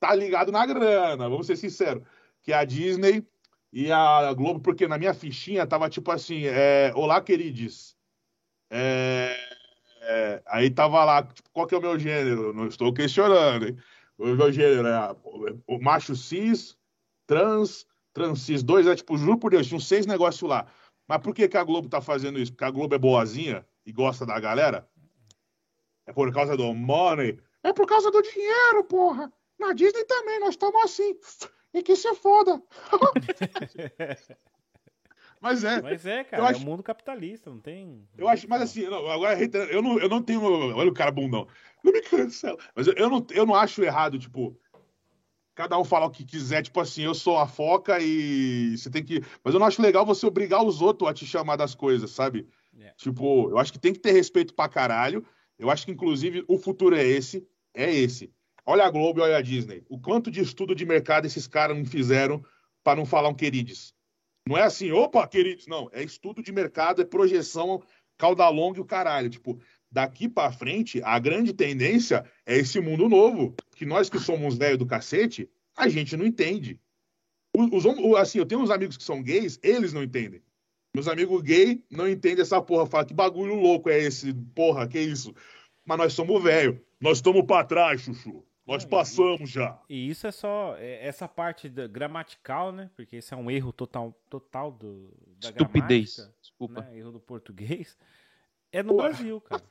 tá ligado na grana, vamos ser sinceros que é a Disney e a Globo, porque na minha fichinha tava tipo assim, é, Olá, queridos. É, é, aí tava lá, tipo, qual que é o meu gênero? Não estou questionando, hein? O meu gênero é o macho cis, trans, trans cis 2, é tipo, juro por Deus, tinha uns seis negócios lá. Mas por que, que a Globo tá fazendo isso? Porque a Globo é boazinha e gosta da galera? É por causa do money? É por causa do dinheiro, porra! Na Disney também, nós estamos assim e que se foda. Mas é. Mas é, cara, acho... é o mundo capitalista, não tem. Eu acho, mas assim, não, agora eu não, eu não tenho. Olha o cara bundão. Não me cancela. Mas eu, eu, não, eu não acho errado, tipo, cada um falar o que quiser, tipo assim, eu sou a foca e você tem que. Mas eu não acho legal você obrigar os outros a te chamar das coisas, sabe? Yeah. É. Tipo, eu acho que tem que ter respeito pra caralho. Eu acho que, inclusive, o futuro é esse. É esse. Olha a Globo e olha a Disney. O quanto de estudo de mercado esses caras não fizeram para não falar um querides. Não é assim, opa, queridos. Não, é estudo de mercado, é projeção, cauda longa e o caralho. Tipo, daqui para frente, a grande tendência é esse mundo novo, que nós que somos velho do cacete, a gente não entende. Os, assim, eu tenho uns amigos que são gays, eles não entendem. Meus amigos gay não entendem essa porra, fala que bagulho louco é esse, porra, que isso? Mas nós somos velho, nós estamos para trás, chuchu. Nós passamos já. E isso é só é, essa parte da, gramatical, né? Porque esse é um erro total, total do, da Estupidez. Desculpa. Né? Erro do português. É no Brasil, cara.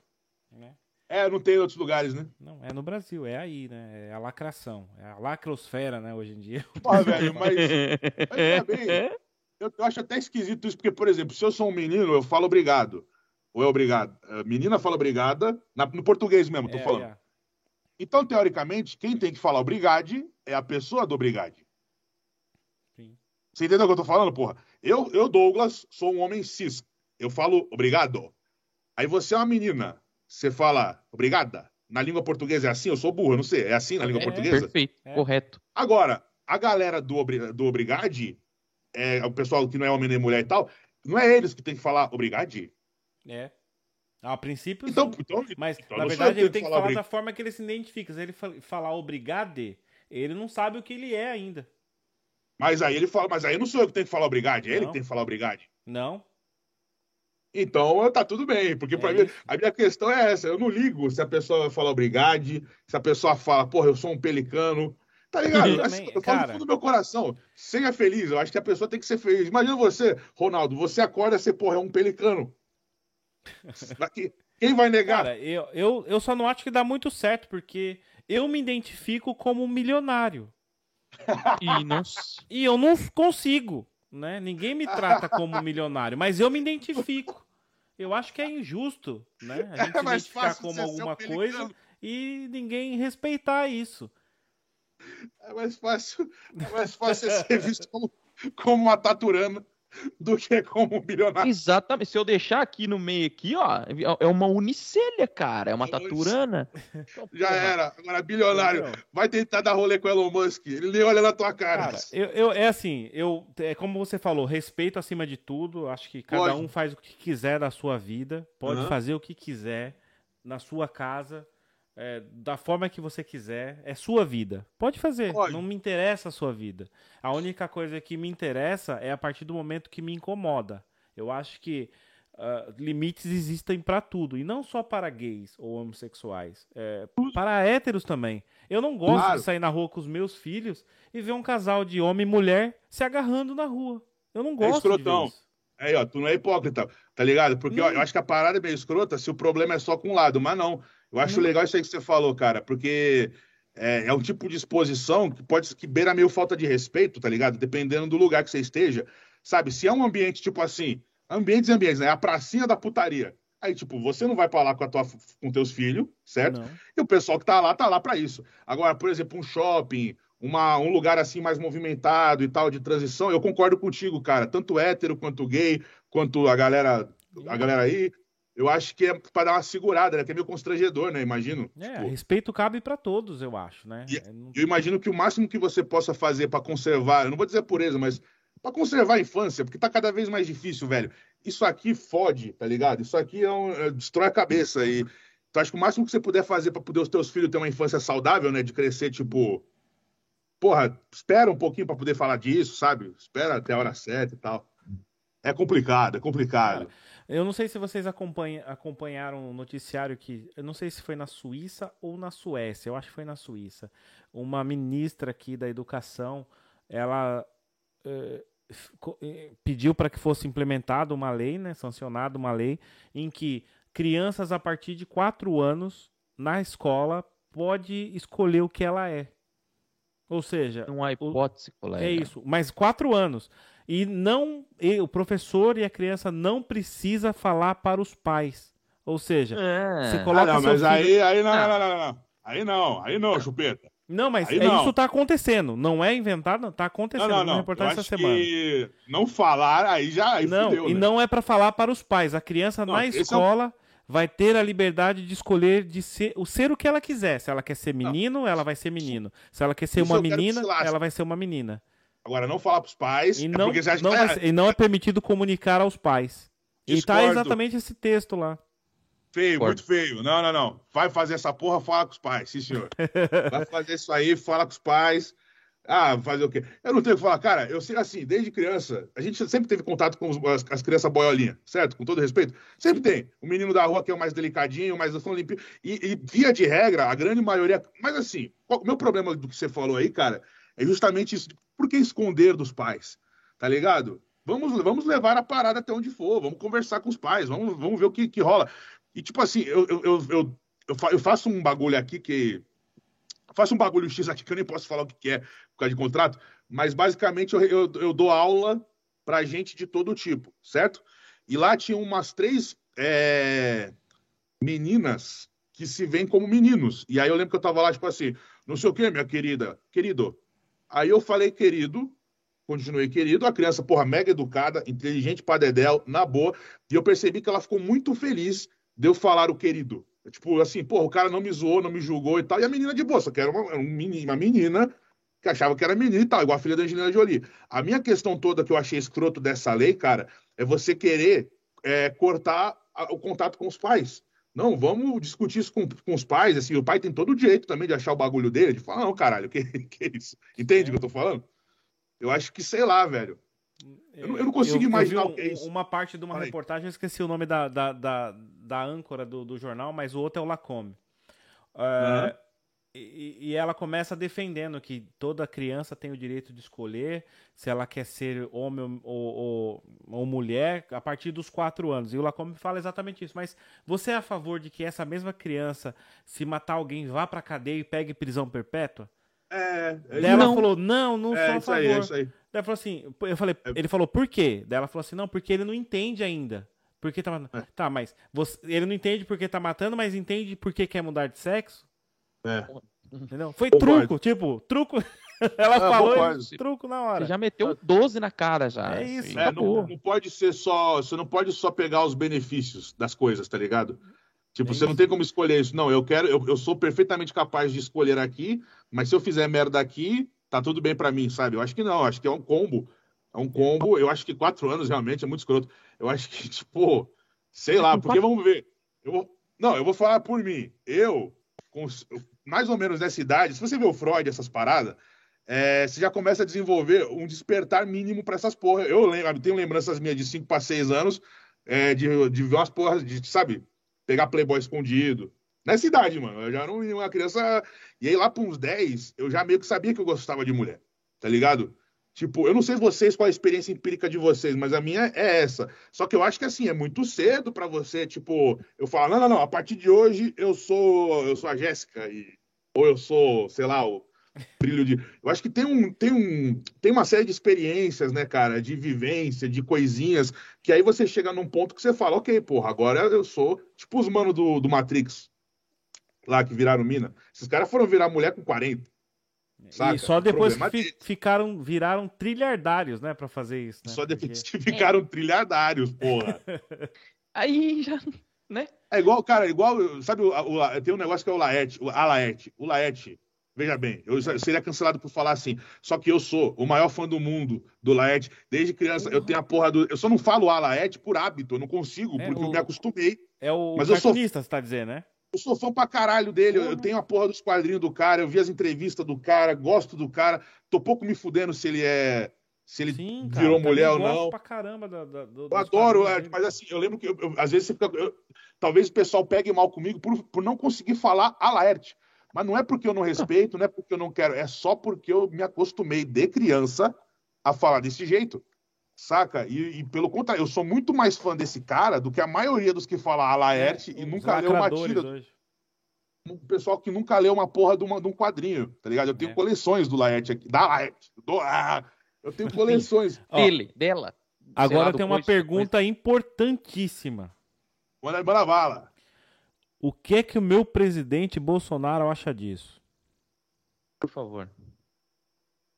Né? É, não tem em outros lugares, né? Não, é no Brasil, é aí, né? É a lacração, é a lacrosfera, né, hoje em dia. Pô, velho, mas, mas bem, eu, eu, acho até esquisito isso, porque, por exemplo, se eu sou um menino, eu falo obrigado. Ou é obrigado? Menina fala obrigada, na, no português mesmo, tô é, falando. É. Então, teoricamente, quem tem que falar obrigade é a pessoa do obrigade. Sim. Você entendeu o que eu tô falando, porra? Eu, eu, Douglas, sou um homem cis. Eu falo obrigado. Aí você é uma menina. Você fala obrigada? Na língua portuguesa é assim? Eu sou burro, eu não sei. É assim na língua é, portuguesa? Perfeito, é. correto. Agora, a galera do, do obrigade, é, o pessoal que não é homem nem mulher e tal, não é eles que tem que falar obrigade? É. A princípio, então, então, mas então, na verdade ele tem que falar, da forma que ele se identifica. Se ele falar obrigade, ele não sabe o que ele é ainda. Mas aí ele fala, mas aí não sou eu que tenho que falar obrigade, é ele que tem que falar obrigade. Não. Então tá tudo bem, porque para é mim a minha questão é essa: eu não ligo se a pessoa fala obrigade, se a pessoa fala, porra, eu sou um pelicano. Tá ligado? Eu, também, eu falo cara... do meu coração. Seja feliz, eu acho que a pessoa tem que ser feliz. Imagina você, Ronaldo, você acorda e você, porra, é um pelicano. Quem vai negar? Cara, eu, eu, eu só não acho que dá muito certo, porque eu me identifico como um milionário. e, não... e eu não consigo né? Ninguém me trata como milionário, mas eu me identifico. Eu acho que é injusto, né? A gente é identificar como alguma coisa e ninguém respeitar isso. É mais fácil, é mais fácil ser visto como, como uma taturana do que como um bilionário. Exatamente. Se eu deixar aqui no meio aqui, ó, é uma unicelha, cara. É uma taturana. Já era. Agora, bilionário, vai tentar dar rolê com o Elon Musk. Ele nem olha na tua cara. Cara, eu, eu, é assim, eu, é como você falou, respeito acima de tudo. Acho que cada pode. um faz o que quiser da sua vida. Pode uhum. fazer o que quiser na sua casa é, da forma que você quiser, é sua vida. Pode fazer, Pode. não me interessa a sua vida. A única coisa que me interessa é a partir do momento que me incomoda. Eu acho que uh, limites existem para tudo, e não só para gays ou homossexuais, é, para héteros também. Eu não gosto claro. de sair na rua com os meus filhos e ver um casal de homem e mulher se agarrando na rua. Eu não é gosto é isso. Aí, ó, tu não é hipócrita, tá ligado? Porque ó, eu acho que a parada é meio escrota se o problema é só com um lado, mas não. Eu acho hum. legal isso aí que você falou, cara, porque é, é, um tipo de exposição que pode que beira meio falta de respeito, tá ligado? Dependendo do lugar que você esteja. Sabe, se é um ambiente tipo assim, ambientes e ambientes, né? A pracinha da putaria. Aí, tipo, você não vai pra lá com, a tua, com teus filhos, certo? Não. E o pessoal que tá lá, tá lá para isso. Agora, por exemplo, um shopping, uma, um lugar assim mais movimentado e tal, de transição, eu concordo contigo, cara. Tanto hétero quanto gay, quanto a galera, a galera aí, eu acho que é para dar uma segurada, né? Que é meio constrangedor, né? Imagino. É, tipo... respeito cabe para todos, eu acho, né? E, é, eu imagino que o máximo que você possa fazer para conservar, eu não vou dizer pureza, mas para conservar a infância, porque tá cada vez mais difícil, velho. Isso aqui fode, tá ligado? Isso aqui é um, é, destrói a cabeça. E então, acho que o máximo que você puder fazer para poder os teus filhos ter uma infância saudável, né? De crescer, tipo. Porra, espera um pouquinho para poder falar disso, sabe? Espera até a hora certa e tal. É complicado, é complicado. Eu não sei se vocês acompanharam o noticiário que. Eu não sei se foi na Suíça ou na Suécia. Eu acho que foi na Suíça. Uma ministra aqui da educação, ela eh, eh pediu para que fosse implementada uma lei, né, sancionada uma lei, em que crianças a partir de 4 anos na escola pode escolher o que ela é. Ou seja, não há hipótese, o, colega. É isso, mas quatro anos. E não, e o professor e a criança não precisa falar para os pais. Ou seja, é. você coloca ah, não, mas filho... aí, aí não, não, não, não, não. Aí não, aí não, chupeta. Não, mas aí é não. isso tá acontecendo. Não é inventado, tá acontecendo. Não, não, não. reportagem essa semana. Que não falar, aí já aí Não, fudeu, e né? não é para falar para os pais. A criança não, na escola é um... vai ter a liberdade de escolher de ser o ser o que ela quiser. Se ela quer ser menino, não. ela vai ser menino. Se ela quer ser isso uma menina, ela vai ser uma menina. Agora, não falar pros pais. E é não, é não, vai, e não é permitido comunicar aos pais. Discordo. E tá exatamente esse texto lá. Feio, muito feio. Não, não, não. Vai fazer essa porra, fala com os pais, sim, senhor. Vai fazer isso aí, fala com os pais. Ah, fazer o quê? Eu não tenho que falar, cara. Eu sei assim, desde criança, a gente sempre teve contato com as, as, crianças boiolinha, certo? Com todo respeito. Sempre tem. O menino da rua que é o mais delicadinho, o mais limpinho. E, e, via de regra, a grande maioria. Mas assim, o meu problema do que você falou aí, cara, é justamente isso. Por que esconder dos pais? Tá ligado? Vamos, vamos levar a parada até onde for, vamos conversar com os pais, vamos, vamos ver o que, que rola. E, tipo assim, eu, eu, eu, eu, eu faço um bagulho aqui que. Faço um bagulho X aqui que eu nem posso falar o que é por causa de contrato, mas basicamente eu, eu, eu dou aula pra gente de todo tipo, certo? E lá tinha umas três é, meninas que se veem como meninos. E aí eu lembro que eu tava lá, tipo assim, não sei o que, minha querida, querido. Aí eu falei, querido, continuei querido, a criança, porra, mega educada, inteligente pra dedéu, na boa, e eu percebi que ela ficou muito feliz de eu falar o querido. Tipo, assim, pô, o cara não me zoou, não me julgou e tal. E a menina de boa, só que era uma, uma menina que achava que era menina e tal, igual a filha da Angelina Jolie. A minha questão toda que eu achei escroto dessa lei, cara, é você querer é, cortar o contato com os pais. Não, vamos discutir isso com, com os pais. Assim, o pai tem todo o direito também de achar o bagulho dele, de falar, não, caralho, que, que é isso? Entende o é. que eu tô falando? Eu acho que, sei lá, velho. Eu, não, eu não consigo eu, imaginar eu o que é isso. Uma parte de uma reportagem, eu esqueci o nome da, da, da, da âncora do, do, jornal, mas o outro é o Lacombe. Uh, uhum. e, e, ela começa defendendo que toda criança tem o direito de escolher se ela quer ser homem ou, ou, ou mulher a partir dos quatro anos. E o Lacombe fala exatamente isso. Mas você é a favor de que essa mesma criança, se matar alguém, vá pra cadeia e pegue prisão perpétua? É. Daí ela falou: não, não é, sou a favor. Aí, é isso aí. Daí ela falou assim, eu falei, é. ele falou, por quê? Daí ela falou assim, não, porque ele não entende ainda. Porque tá matando. É. Tá, mas você, ele não entende porque tá matando, mas entende porque quer mudar de sexo? É. Entendeu? Foi truco, tipo, truco. Ela ah, falou e truco na hora. Você já meteu 12 na cara já. É isso, é, não, não, pode ser só. Você não pode só pegar os benefícios das coisas, tá ligado? Tipo, é você não tem como escolher isso. Não, eu quero, eu, eu sou perfeitamente capaz de escolher aqui, mas se eu fizer merda aqui, tá tudo bem para mim, sabe? Eu acho que não, acho que é um combo. É um combo. Eu acho que quatro anos realmente é muito escroto. Eu acho que, tipo, sei lá, porque vamos ver. Eu, não, eu vou falar por mim. Eu, com mais ou menos nessa idade, se você vê o Freud, essas paradas, é, você já começa a desenvolver um despertar mínimo para essas porras. Eu lembro, tenho lembranças minhas de 5 para 6 anos é, de, de ver umas porras, de, sabe, pegar Playboy escondido, Nessa idade, mano. Eu já não uma criança. E aí, lá para uns 10, eu já meio que sabia que eu gostava de mulher. Tá ligado? Tipo, eu não sei vocês qual a experiência empírica de vocês, mas a minha é essa. Só que eu acho que assim, é muito cedo para você, tipo, eu falar, não, não, não, a partir de hoje eu sou, eu sou a Jéssica e ou eu sou, sei lá, o brilho de. Eu acho que tem um, tem um, tem uma série de experiências, né, cara, de vivência, de coisinhas, que aí você chega num ponto que você fala, ok, porra, agora eu sou tipo os manos do, do Matrix, lá que viraram mina. Esses caras foram virar mulher com 40. Saca? E só depois que fi, ficaram, viraram trilhardários, né, para fazer isso. Né? Só depois que ficaram é. trilhardários, porra. Aí já, né? É igual, cara, igual, sabe, o, o, tem um negócio que é o Laerte, o Alaerte. O Laerte, veja bem, eu seria cancelado por falar assim, só que eu sou o maior fã do mundo do Laerte. Desde criança, eu tenho a porra do. Eu só não falo Alaerte por hábito, eu não consigo, é, porque o, eu me acostumei. É o mas cartunista, eu sou... você tá dizendo, né? Eu sou fã pra caralho dele. Eu, eu tenho a porra dos quadrinhos do cara, eu vi as entrevistas do cara, gosto do cara. Tô pouco me fudendo se ele é. Se ele Sim, cara, virou mulher ou não. Pra caramba da, da, do, eu adoro, é, mas assim, eu lembro que eu, eu, às vezes você fica. talvez o pessoal pegue mal comigo por, por não conseguir falar a Laerte. Mas não é porque eu não respeito, não é porque eu não quero, é só porque eu me acostumei de criança a falar desse jeito. Saca? E, e, pelo contrário, eu sou muito mais fã desse cara do que a maioria dos que falam a Laerte é, e nunca leu uma tira. Um pessoal que nunca leu uma porra de, uma, de um quadrinho, tá ligado? Eu tenho é. coleções do Laerte aqui. Da Laerte. Do, ah, eu tenho coleções. Dele, dela. Agora tem uma pergunta mas... importantíssima. Manda bala. O que é que o meu presidente Bolsonaro acha disso? Por favor.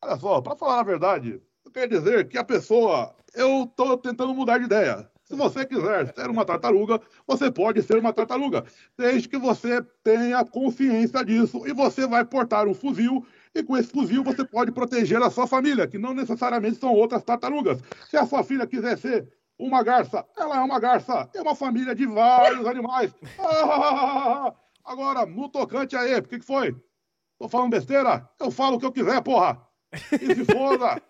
Olha só, para falar a verdade, eu quero dizer que a pessoa. Eu tô tentando mudar de ideia. Se você quiser ser uma tartaruga, você pode ser uma tartaruga, desde que você tenha consciência disso e você vai portar um fuzil e com esse fuzil você pode proteger a sua família, que não necessariamente são outras tartarugas. Se a sua filha quiser ser uma garça, ela é uma garça, é uma família de vários animais. Ah, agora, no tocante aí, o que, que foi? Tô falando besteira? Eu falo o que eu quiser, porra! E se foda!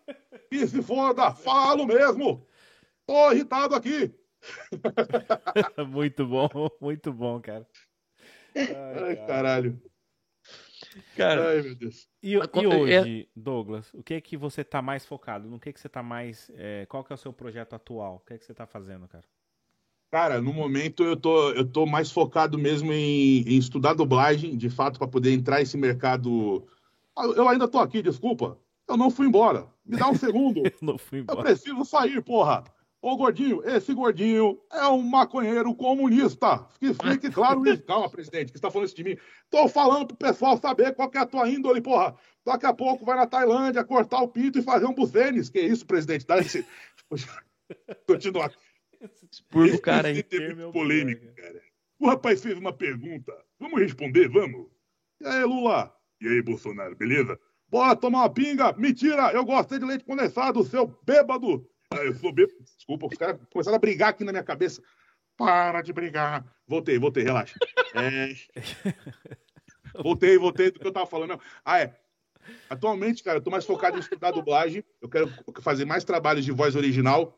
E se foda! Falo mesmo! Tô irritado aqui. muito bom, muito bom, cara. Ai, Ai caralho. Cara, Ai, meu Deus. E, e é hoje, Douglas, o que é que você tá mais focado? No que é que você tá mais. É, qual que é o seu projeto atual? O que é que você tá fazendo, cara? Cara, no momento eu tô, eu tô mais focado mesmo em, em estudar dublagem, de fato, para poder entrar nesse mercado. Ah, eu ainda tô aqui, desculpa. Eu não fui embora. Me dá um segundo. eu não fui embora. Eu preciso sair, porra. Ô, gordinho, esse gordinho é um maconheiro comunista. Que fique claro isso. Calma, presidente, que você está falando isso de mim. Tô falando pro pessoal saber qual que é a tua índole, porra. Daqui a pouco vai na Tailândia cortar o pinto e fazer um buzenes. Que isso, presidente? Dá esse... Continuar. Expurgo o cara aí. É muito polêmico, cara. O rapaz fez uma pergunta. Vamos responder, vamos? E aí, Lula? E aí, Bolsonaro, beleza? Bora tomar uma pinga? Mentira, eu gostei de leite condensado, seu bêbado. Ah, eu sou bêbado. Desculpa, os caras começaram a brigar aqui na minha cabeça. Para de brigar. Voltei, voltei, relaxa. É... voltei, voltei do que eu tava falando. Ah, é. Atualmente, cara, eu tô mais focado em estudar dublagem. Eu quero fazer mais trabalhos de voz original,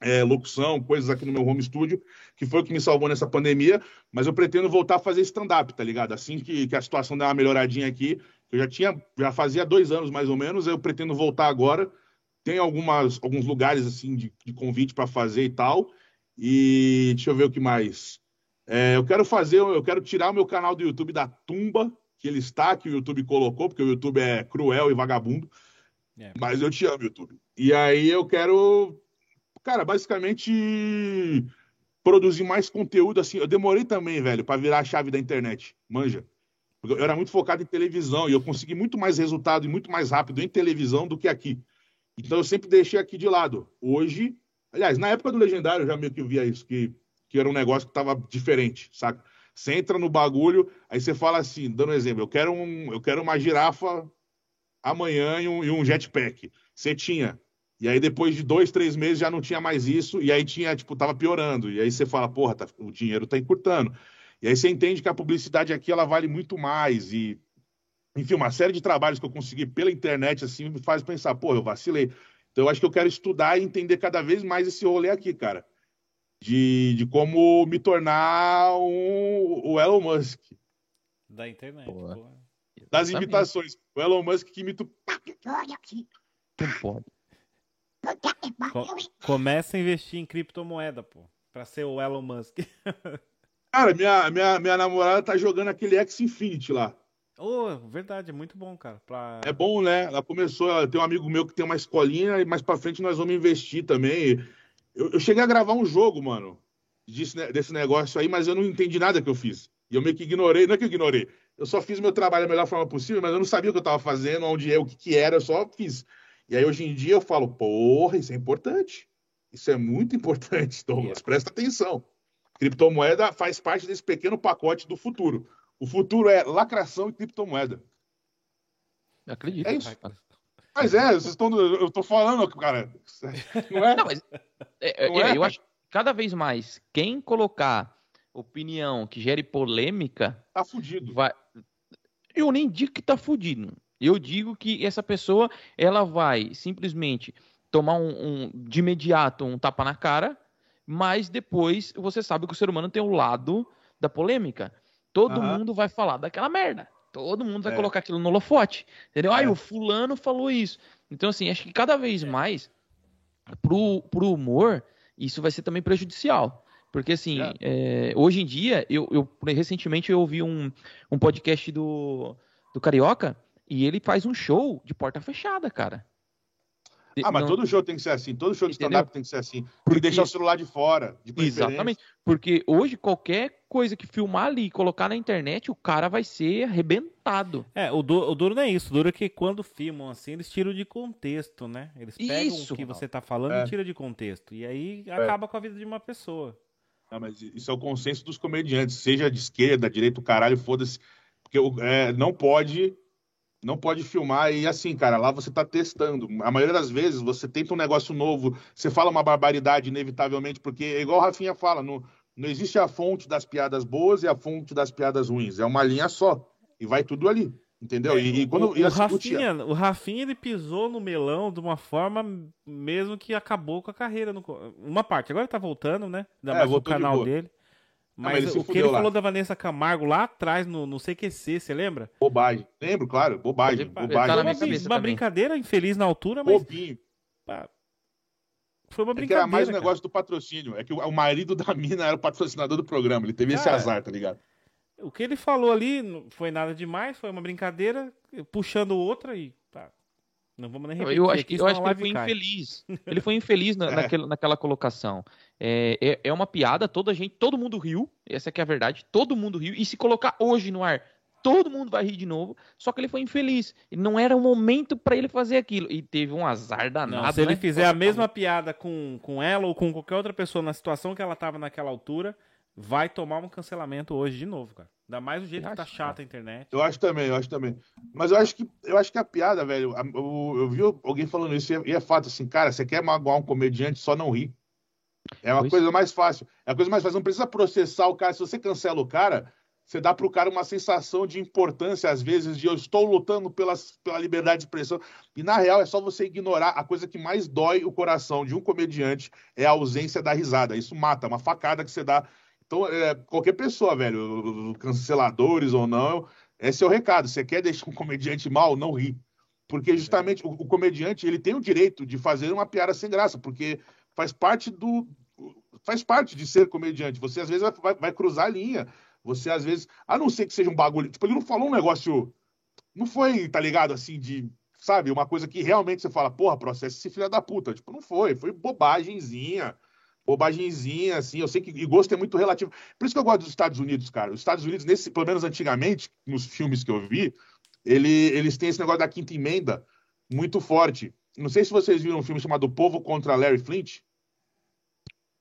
é, locução, coisas aqui no meu home studio, que foi o que me salvou nessa pandemia. Mas eu pretendo voltar a fazer stand-up, tá ligado? Assim que, que a situação der uma melhoradinha aqui, eu já tinha, já fazia dois anos mais ou menos, eu pretendo voltar agora tem algumas, alguns lugares assim de, de convite para fazer e tal. E deixa eu ver o que mais. É, eu quero fazer, eu quero tirar o meu canal do YouTube da tumba que ele está, que o YouTube colocou, porque o YouTube é cruel e vagabundo. É. Mas eu te amo, YouTube. E aí eu quero, cara, basicamente produzir mais conteúdo assim. Eu demorei também, velho, para virar a chave da internet. Manja. Eu era muito focado em televisão e eu consegui muito mais resultado e muito mais rápido em televisão do que aqui. Então eu sempre deixei aqui de lado. Hoje, aliás, na época do Legendário eu já meio que via isso, que, que era um negócio que estava diferente, saca? Você entra no bagulho, aí você fala assim, dando um exemplo, eu quero, um, eu quero uma girafa amanhã e um, e um jetpack. Você tinha. E aí depois de dois, três meses já não tinha mais isso, e aí tinha, tipo, tava piorando. E aí você fala, porra, tá, o dinheiro tá encurtando. E aí você entende que a publicidade aqui ela vale muito mais e enfim, uma série de trabalhos que eu consegui pela internet, assim, me faz pensar, pô, eu vacilei. Então, eu acho que eu quero estudar e entender cada vez mais esse rolê aqui, cara. De, de como me tornar um, o Elon Musk. Da internet. Das imitações. O Elon Musk que imita. Pode. começa a investir em criptomoeda, pô. Pra ser o Elon Musk. Cara, minha, minha, minha namorada tá jogando aquele X Infinity lá. Oh, verdade, é muito bom, cara. Pra... É bom, né? Ela começou, tem um amigo meu que tem uma escolinha e mais pra frente nós vamos investir também. Eu, eu cheguei a gravar um jogo, mano, desse, desse negócio aí, mas eu não entendi nada que eu fiz. E eu meio que ignorei, não é que eu ignorei, eu só fiz meu trabalho da melhor forma possível, mas eu não sabia o que eu tava fazendo, onde é, o que, que era, eu só fiz. E aí hoje em dia eu falo, porra, isso é importante. Isso é muito importante, Douglas, presta atenção. Criptomoeda faz parte desse pequeno pacote do futuro. O futuro é lacração e criptomoeda. Eu acredito. É isso. Mas é, vocês estão, eu estou falando, cara. Não é? Não, mas é, não é? eu acho que cada vez mais quem colocar opinião que gere polêmica. Tá fudido. Vai... Eu nem digo que tá fudido. Eu digo que essa pessoa ela vai simplesmente tomar um, um de imediato um tapa na cara, mas depois você sabe que o ser humano tem o um lado da polêmica. Todo uhum. mundo vai falar daquela merda. Todo mundo vai é. colocar aquilo no holofote. Entendeu? É. Aí o fulano falou isso. Então, assim, acho que cada vez mais, pro, pro humor, isso vai ser também prejudicial. Porque, assim, é. é hoje em dia, eu, eu recentemente eu ouvi um, um podcast do, do Carioca e ele faz um show de porta fechada, cara. Ah, mas não... todo show tem que ser assim, todo show de stand-up tem que ser assim. Porque... deixar o celular de fora, de Exatamente, porque hoje qualquer coisa que filmar ali e colocar na internet, o cara vai ser arrebentado. É, o, du o duro não é isso, o duro é que quando filmam assim, eles tiram de contexto, né? Eles pegam isso, o que você tá falando é. e tiram de contexto. E aí é. acaba com a vida de uma pessoa. Não, mas isso é o consenso dos comediantes, seja de esquerda, direita, o caralho, foda-se. Porque é, não pode não pode filmar e assim, cara, lá você tá testando. A maioria das vezes você tenta um negócio novo, você fala uma barbaridade inevitavelmente, porque é igual o Rafinha fala, no, não existe a fonte das piadas boas e a fonte das piadas ruins, é uma linha só e vai tudo ali. Entendeu? É, e, e, quando o, o, Rafinha, o Rafinha ele pisou no melão de uma forma mesmo que acabou com a carreira. No, uma parte, agora ele tá voltando, né? Ainda é, mais o canal de dele. Mas, mas o que ele lá. falou da Vanessa Camargo lá atrás no, no CQC, você lembra? Bobagem. Lembro, claro. Bobagem. Ele, bobagem. Tá uma, uma brincadeira infeliz na altura, mas. Bobinho. Pá, foi uma brincadeira. É era mais um negócio do patrocínio. É que o, o, marido da mina era o patrocinador do programa. Ele teve cara, esse azar, tá ligado? O que ele falou ali não foi nada demais, foi uma brincadeira, puxando outra e. Não vamos nem repetir. Eu acho que, eu acho que ele foi cai. infeliz. Ele foi infeliz na, é. naquela, naquela colocação. É, é, é, uma piada, toda gente, todo mundo riu, essa é, é a verdade, todo mundo riu. E se colocar hoje no ar, todo mundo vai rir de novo. Só que ele foi infeliz. Não era o momento para ele fazer aquilo. E teve um azar danado. Não, se ele né? fizer a mesma piada com, com ela ou com qualquer outra pessoa na situação que ela tava naquela altura, vai tomar um cancelamento hoje de novo, cara. Ainda mais o jeito que tá chata a internet. Eu acho também, eu acho também. Mas eu acho que, eu acho que a piada, velho, eu, eu vi alguém falando isso e é, e é fato assim, cara, você quer magoar um comediante, só não rir. É uma pois. coisa mais fácil. É a coisa mais fácil. Não precisa processar o cara. Se você cancela o cara, você dá para o cara uma sensação de importância, às vezes, de eu estou lutando pela, pela liberdade de expressão. E, na real, é só você ignorar. A coisa que mais dói o coração de um comediante é a ausência da risada. Isso mata, é uma facada que você dá. Então, é, qualquer pessoa, velho, canceladores ou não, esse é o recado. Você quer deixar um comediante mal? Não ri. Porque, justamente, o, o comediante ele tem o direito de fazer uma piada sem graça, porque faz parte do. Faz parte de ser comediante. Você às vezes vai, vai, cruzar a linha. Você às vezes. A não ser que seja um bagulho. Tipo, ele não falou um negócio. Não foi, tá ligado, assim, de. Sabe, uma coisa que realmente você fala, porra, processo esse filho da puta. Tipo, não foi. Foi bobagemzinha. Bobagemzinha, assim. Eu sei que e gosto é muito relativo. Por isso que eu gosto dos Estados Unidos, cara. Os Estados Unidos, nesse, pelo menos antigamente, nos filmes que eu vi, ele, eles têm esse negócio da quinta emenda muito forte. Não sei se vocês viram um filme chamado Povo contra Larry Flint.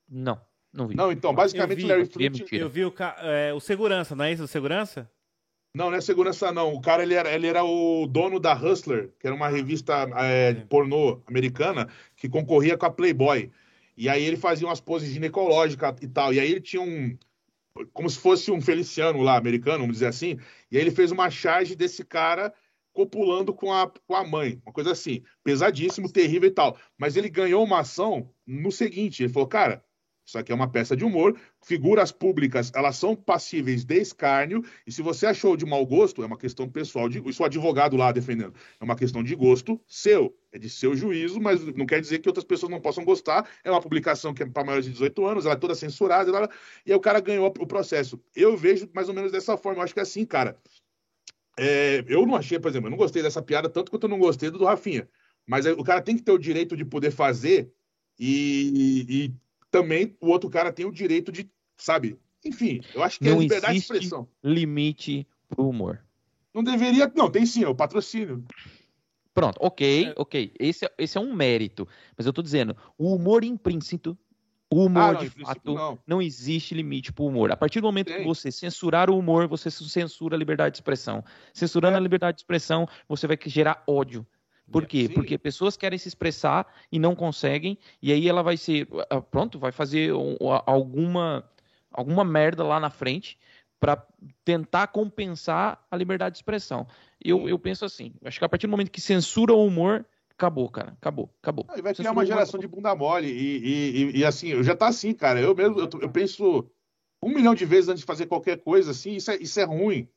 Não, não vi. Não, então, basicamente vi, Larry Flint. Eu vi o, é, o segurança, não é isso? O segurança? Não, não é segurança, não. O cara ele era, ele era o dono da Hustler, que era uma revista é, pornô americana que concorria com a Playboy. E aí ele fazia umas poses ginecológicas e tal. E aí ele tinha um. Como se fosse um Feliciano lá, americano, vamos dizer assim. E aí ele fez uma charge desse cara copulando com a, com a mãe, uma coisa assim, pesadíssimo, terrível e tal. Mas ele ganhou uma ação no seguinte: ele falou, cara, isso aqui é uma peça de humor, figuras públicas, elas são passíveis de escárnio, e se você achou de mau gosto, é uma questão pessoal, de, isso o advogado lá defendendo, é uma questão de gosto seu, é de seu juízo, mas não quer dizer que outras pessoas não possam gostar, é uma publicação que é para maiores de 18 anos, ela é toda censurada, ela, e aí o cara ganhou o processo. Eu vejo mais ou menos dessa forma, eu acho que é assim, cara, é, eu não achei, por exemplo, eu não gostei dessa piada tanto quanto eu não gostei do, do Rafinha. Mas o cara tem que ter o direito de poder fazer e, e, também o outro cara tem o direito de, sabe? Enfim, eu acho que é não é liberdade de expressão. limite pro humor. Não deveria. Não, tem sim, é o patrocínio. Pronto, ok, é. ok. Esse, é, esse é um mérito. Mas eu tô dizendo, o humor implícito o humor, ah, não, de fato, não. não. existe limite para o humor. A partir do momento Sim. que você censurar o humor, você censura a liberdade de expressão. Censurando é. a liberdade de expressão, você vai gerar ódio. Por quê? Sim. Porque pessoas querem se expressar e não conseguem, e aí ela vai ser, ah, pronto, vai fazer alguma, alguma merda lá na frente para tentar compensar a liberdade de expressão. Eu, eu penso assim, acho que a partir do momento que censura o humor, acabou, cara. Acabou, acabou. e vai criar uma geração de bunda mole. E, e, e, e, assim, já tá assim, cara. Eu mesmo, eu, eu, penso um milhão de vezes antes de fazer qualquer coisa, assim, isso é, isso é ruim.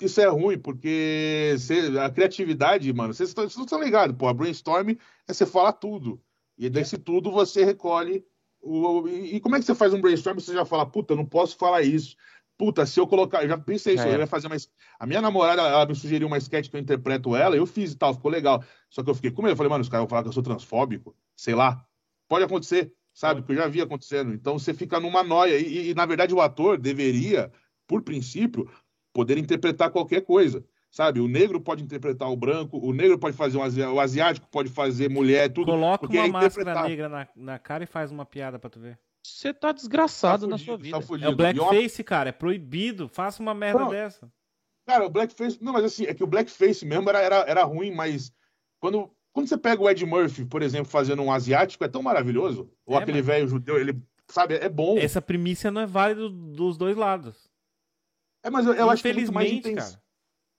Isso é ruim, porque cê, a criatividade, mano, vocês não estão ligados, pô, a brainstorm é você falar tudo. E desse tudo você recolhe. O, e, como é que você faz um brainstorm e você já fala, puta, não posso falar isso? puta, se eu colocar, eu já pensei isso, é. eu ia fazer mais. A minha namorada, ela me sugeriu uma sketch que eu interpreto ela, eu fiz e tal, ficou legal. Só que eu fiquei com medo, eu falei, mano, os caras vão falar que eu sou transfóbico, sei lá. Pode acontecer, sabe? Porque eu já vi acontecendo. Então você fica numa noia. E, e, na verdade, o ator deveria, por princípio, poder interpretar qualquer coisa. Sabe? O negro pode interpretar o branco, o negro pode fazer um asiático, o asiático pode fazer mulher, tudo. Coloca uma é máscara negra na, na cara e faz uma piada pra tu ver. Você tá desgraçado tá fugido, na sua vida. Tá é o blackface, cara. É proibido. Faça uma merda não, dessa. Cara, o blackface. Não, mas assim, é que o blackface mesmo era, era, era ruim, mas quando, quando você pega o Ed Murphy, por exemplo, fazendo um asiático, é tão maravilhoso. Ou é, aquele velho judeu, ele. Sabe, é bom. Essa primícia não é válida dos dois lados. É, mas eu, eu acho que é muito mais intenso.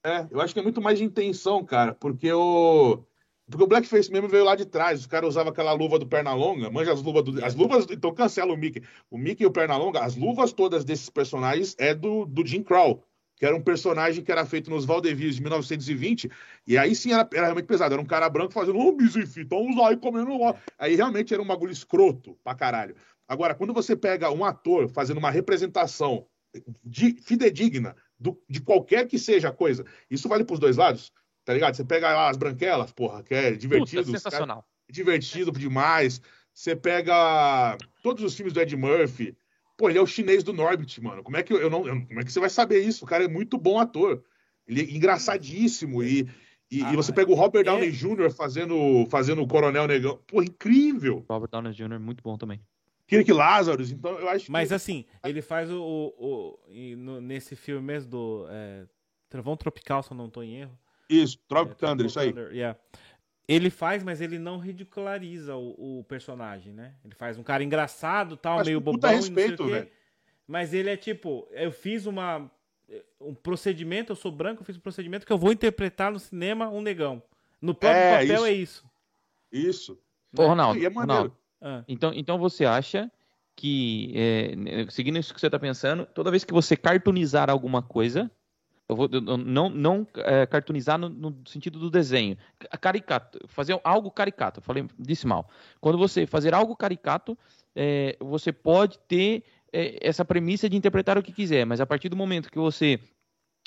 É, eu acho que é muito mais de intenção, cara, porque o. Porque o Blackface mesmo veio lá de trás. Os caras usavam aquela luva do Pernalonga. Manja as luvas do. As luvas. Então cancela o Mickey. O Mickey e o Pernalonga, as luvas todas desses personagens é do, do Jim Crow, que era um personagem que era feito nos Valdevias de 1920. E aí sim era, era realmente pesado. Era um cara branco fazendo, ô, oh, enfim, então usar aí comendo. Aí realmente era um bagulho escroto pra caralho. Agora, quando você pega um ator fazendo uma representação de, fidedigna do, de qualquer que seja a coisa, isso vale pros dois lados. Tá ligado? Você pega lá as branquelas, porra, que é divertido. Puta, sensacional. Divertido demais. Você pega todos os filmes do Ed Murphy. Pô, ele é o chinês do Norbit, mano. Como é que eu, não. Eu, como é que você vai saber isso? O cara é muito bom ator. Ele é engraçadíssimo. E, e, ah, e você pega o Robert é... Downey Jr. fazendo, fazendo o Coronel Negão. Pô, incrível. Robert Downey Jr. muito bom também. Kirk Lazarus, então eu acho Mas que... assim, ele faz o. o, o no, nesse filme mesmo do. É, Travão Tropical, se eu não estou em erro. Isso, Tropic é, Thunder, isso aí. Thunder, yeah. Ele faz, mas ele não ridiculariza o, o, personagem, né? Ele faz um cara engraçado, tal, mas meio bobão, respeito, velho. Mas ele é tipo, eu fiz uma um procedimento, eu sou branco, eu fiz um procedimento que eu vou interpretar no cinema um negão. No próprio é, papel isso. é isso. Isso. Ô, Ronaldo, é Ronaldo ah. então, então você acha que, é, seguindo isso que você está pensando, toda vez que você cartoonizar alguma coisa, eu vou eu não, não é, cartoonizar no, no, sentido do desenho. Caricato, fazer algo caricato. falei, disse mal. Quando você fazer algo caricato, é, você pode ter é, essa premissa de interpretar o que quiser, mas a partir do momento que você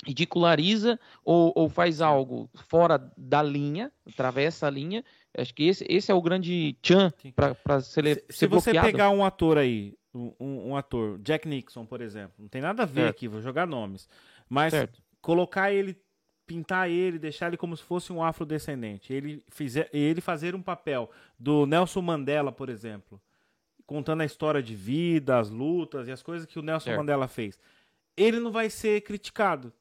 ridiculariza ou, ou faz algo fora da linha, atravessa a linha, acho que esse, esse é o grande tchan para ser, se, se você pegar um ator aí, um, um, ator, Jack Nixon, por exemplo, não tem nada a ver aqui, vou jogar nomes, mas certo colocar ele, pintar ele, deixar ele como se fosse um afrodescendente. Ele, fizer, ele fazer um papel do Nelson Mandela, por exemplo, contando a história de vida, as lutas e as coisas que o Nelson certo. Mandela fez. Ele não vai ser criticado.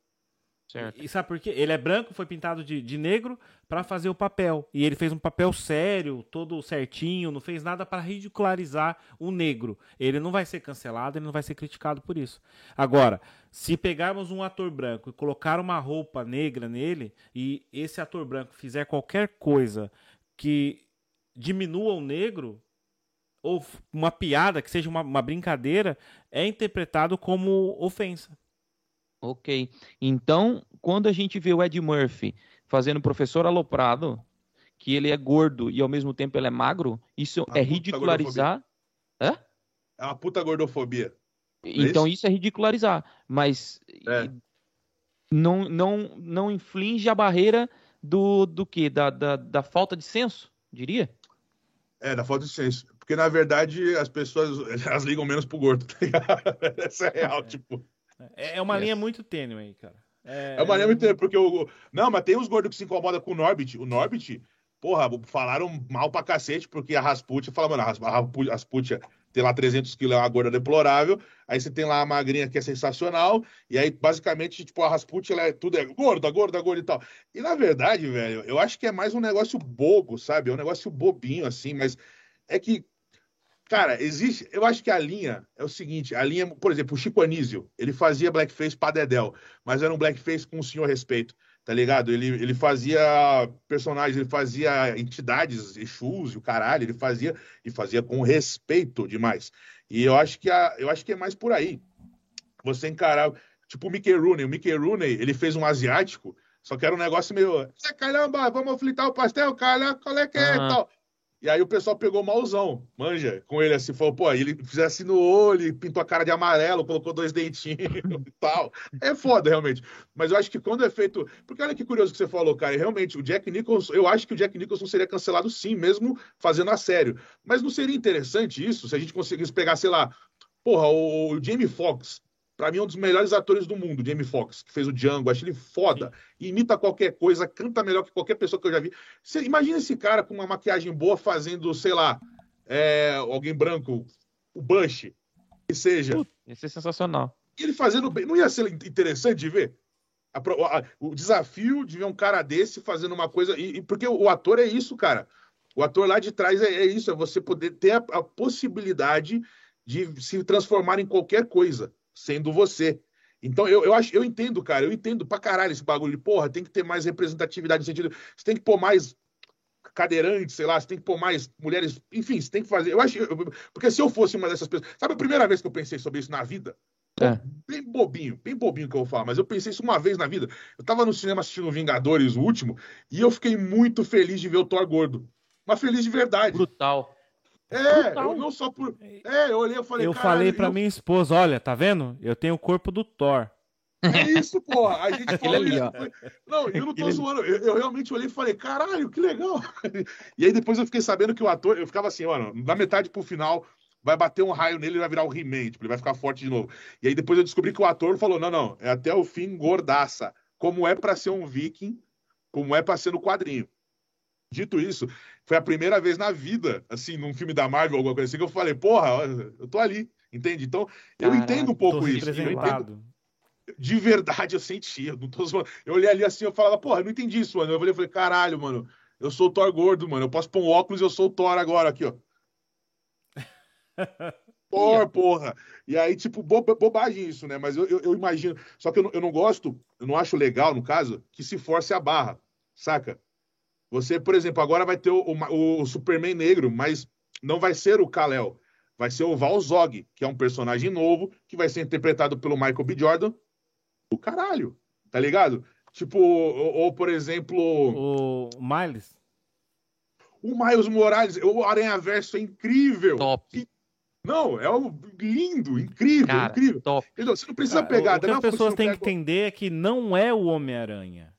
Certo. E, sabe por quê? Ele é branco, foi pintado de, de negro para fazer o papel. E ele fez um papel sério, todo certinho, não fez nada para ridicularizar o negro. Ele não vai ser cancelado, ele não vai ser criticado por isso. Agora, se pegarmos um ator branco e colocar uma roupa negra nele, e esse ator branco fizer qualquer coisa que diminua o negro, ou uma piada, que seja uma, uma brincadeira, é interpretado como ofensa. Ok. Então, quando a gente vê o Ed Murphy fazendo professor aloprado, que ele é gordo e ao mesmo tempo ele é magro, isso é ridicularizar. Hã? É uma puta gordofobia. É então isso? isso? é ridicularizar. Mas é. não, não, não inflige a barreira do, do quê? Da, da, da falta de senso, diria? É, da falta de senso. Porque, na verdade, as pessoas elas ligam menos pro gordo, tá ligado? Essa é real, é. tipo. É, é uma linha muito tênue aí, cara. É, é uma linha muito tênue, porque o. Não, mas tem uns gordos que se incomodam com o Norbit. O Norbit, porra, falaram mal pra cacete, porque a Rasputia fala, mano, a Rasputia tem lá 300 quilos, é uma gorda deplorável. Aí você tem lá a magrinha que é sensacional. E aí, basicamente, tipo, a Rasputia, ela é tudo é gorda, gorda, gorda e tal. E na verdade, velho, eu acho que é mais um negócio bobo, sabe? É um negócio bobinho, assim, mas é que Cara, existe. Eu acho que a linha é o seguinte: a linha, por exemplo, o Chico Anísio, ele fazia blackface pra Dedel, mas era um blackface com o senhor respeito, tá ligado? Ele, ele fazia personagens, ele fazia entidades, Exus e o caralho, ele fazia e fazia com respeito demais. E eu acho que, a, eu acho que é mais por aí. Você encarar. Tipo o Mickey Rooney. O Mickey Rooney, ele fez um asiático, só que era um negócio meio. É, caramba, vamos fritar o pastel, cara, qual é que é? Uhum. Tal. E aí o pessoal pegou malzão, manja, com ele assim, falou, pô, ele fizesse no olho, pintou a cara de amarelo, colocou dois dentinhos e tal. É foda, realmente. Mas eu acho que quando é feito. Porque olha que curioso que você falou, cara. Realmente, o Jack Nicholson, eu acho que o Jack Nicholson seria cancelado sim, mesmo fazendo a sério. Mas não seria interessante isso se a gente conseguisse pegar, sei lá, porra, o Jamie Foxx para mim, é um dos melhores atores do mundo, Jamie Foxx, que fez o Django. Acho ele foda. Sim. Imita qualquer coisa, canta melhor que qualquer pessoa que eu já vi. Você, imagina esse cara com uma maquiagem boa fazendo, sei lá, é, alguém branco, o Bush, que seja. Ia ser sensacional. Ele fazendo bem. Não ia ser interessante de ver? A, a, o desafio de ver um cara desse fazendo uma coisa. E, e, porque o, o, ator é isso, cara. O ator lá de trás é, é isso, é você poder ter a, a possibilidade de se transformar em qualquer coisa sendo você. Então, eu, eu acho, eu entendo, cara, eu entendo pra caralho esse bagulho de, porra, tem que ter mais representatividade no sentido. Você tem que pôr mais cadeirantes, sei lá, você tem que pôr mais mulheres, enfim, você tem que fazer. Eu acho, eu, porque se eu fosse uma dessas pessoas. Sabe a primeira vez que eu pensei sobre isso na vida? É. Bem bobinho, bem bobinho que eu vou falar, mas eu pensei isso uma vez na vida. Eu tava no cinema assistindo Vingadores, o último, e eu fiquei muito feliz de ver o Thor gordo. Mas feliz de verdade. Brutal. É, eu não só por. É, eu olhei e falei. Eu falei pra eu... minha esposa: olha, tá vendo? Eu tenho o corpo do Thor. É isso, porra. A gente falou ali, isso. Foi... Não, eu não tô zoando. Eu, eu, realmente olhei e falei, caralho, que legal. E aí depois eu fiquei sabendo que o ator, eu ficava assim, mano, da metade pro final, vai bater um raio nele e vai virar o He-Man, tipo, ele vai ficar forte de novo. E aí depois eu descobri que o ator falou: não, não, é até o fim gordaça. Como é para ser um viking, como é para ser no quadrinho. Dito isso, foi a primeira vez na vida, assim, num filme da Marvel, alguma coisa assim, que eu falei, porra, eu tô ali, entende? Então, eu Caraca, entendo um pouco isso. Entendo, de verdade, eu senti. Eu, não tô eu olhei ali assim, eu falava, porra, eu não entendi isso, mano. Eu falei, eu falei, caralho, mano, eu sou o Thor gordo, mano. Eu posso pôr um óculos e eu sou o Thor agora, aqui, ó. Thor, porra. E aí, tipo, bo bobagem isso, né? Mas eu, eu, eu imagino. Só que eu não, eu não gosto, eu não acho legal, no caso, que se force a barra, saca? Você, por exemplo, agora vai ter o, o, o Superman negro, mas não vai ser o Kal-El. Vai ser o Val Zog, que é um personagem novo, que vai ser interpretado pelo Michael B. Jordan. O caralho, tá ligado? Tipo, ou, ou por exemplo... O Miles. O Miles Morales, o Aranha Verso é incrível. Top. Que... Não, é um lindo, incrível, Cara, incrível. Top. Você não precisa Cara, pegar. O que as pessoas têm que entender é que não é o Homem-Aranha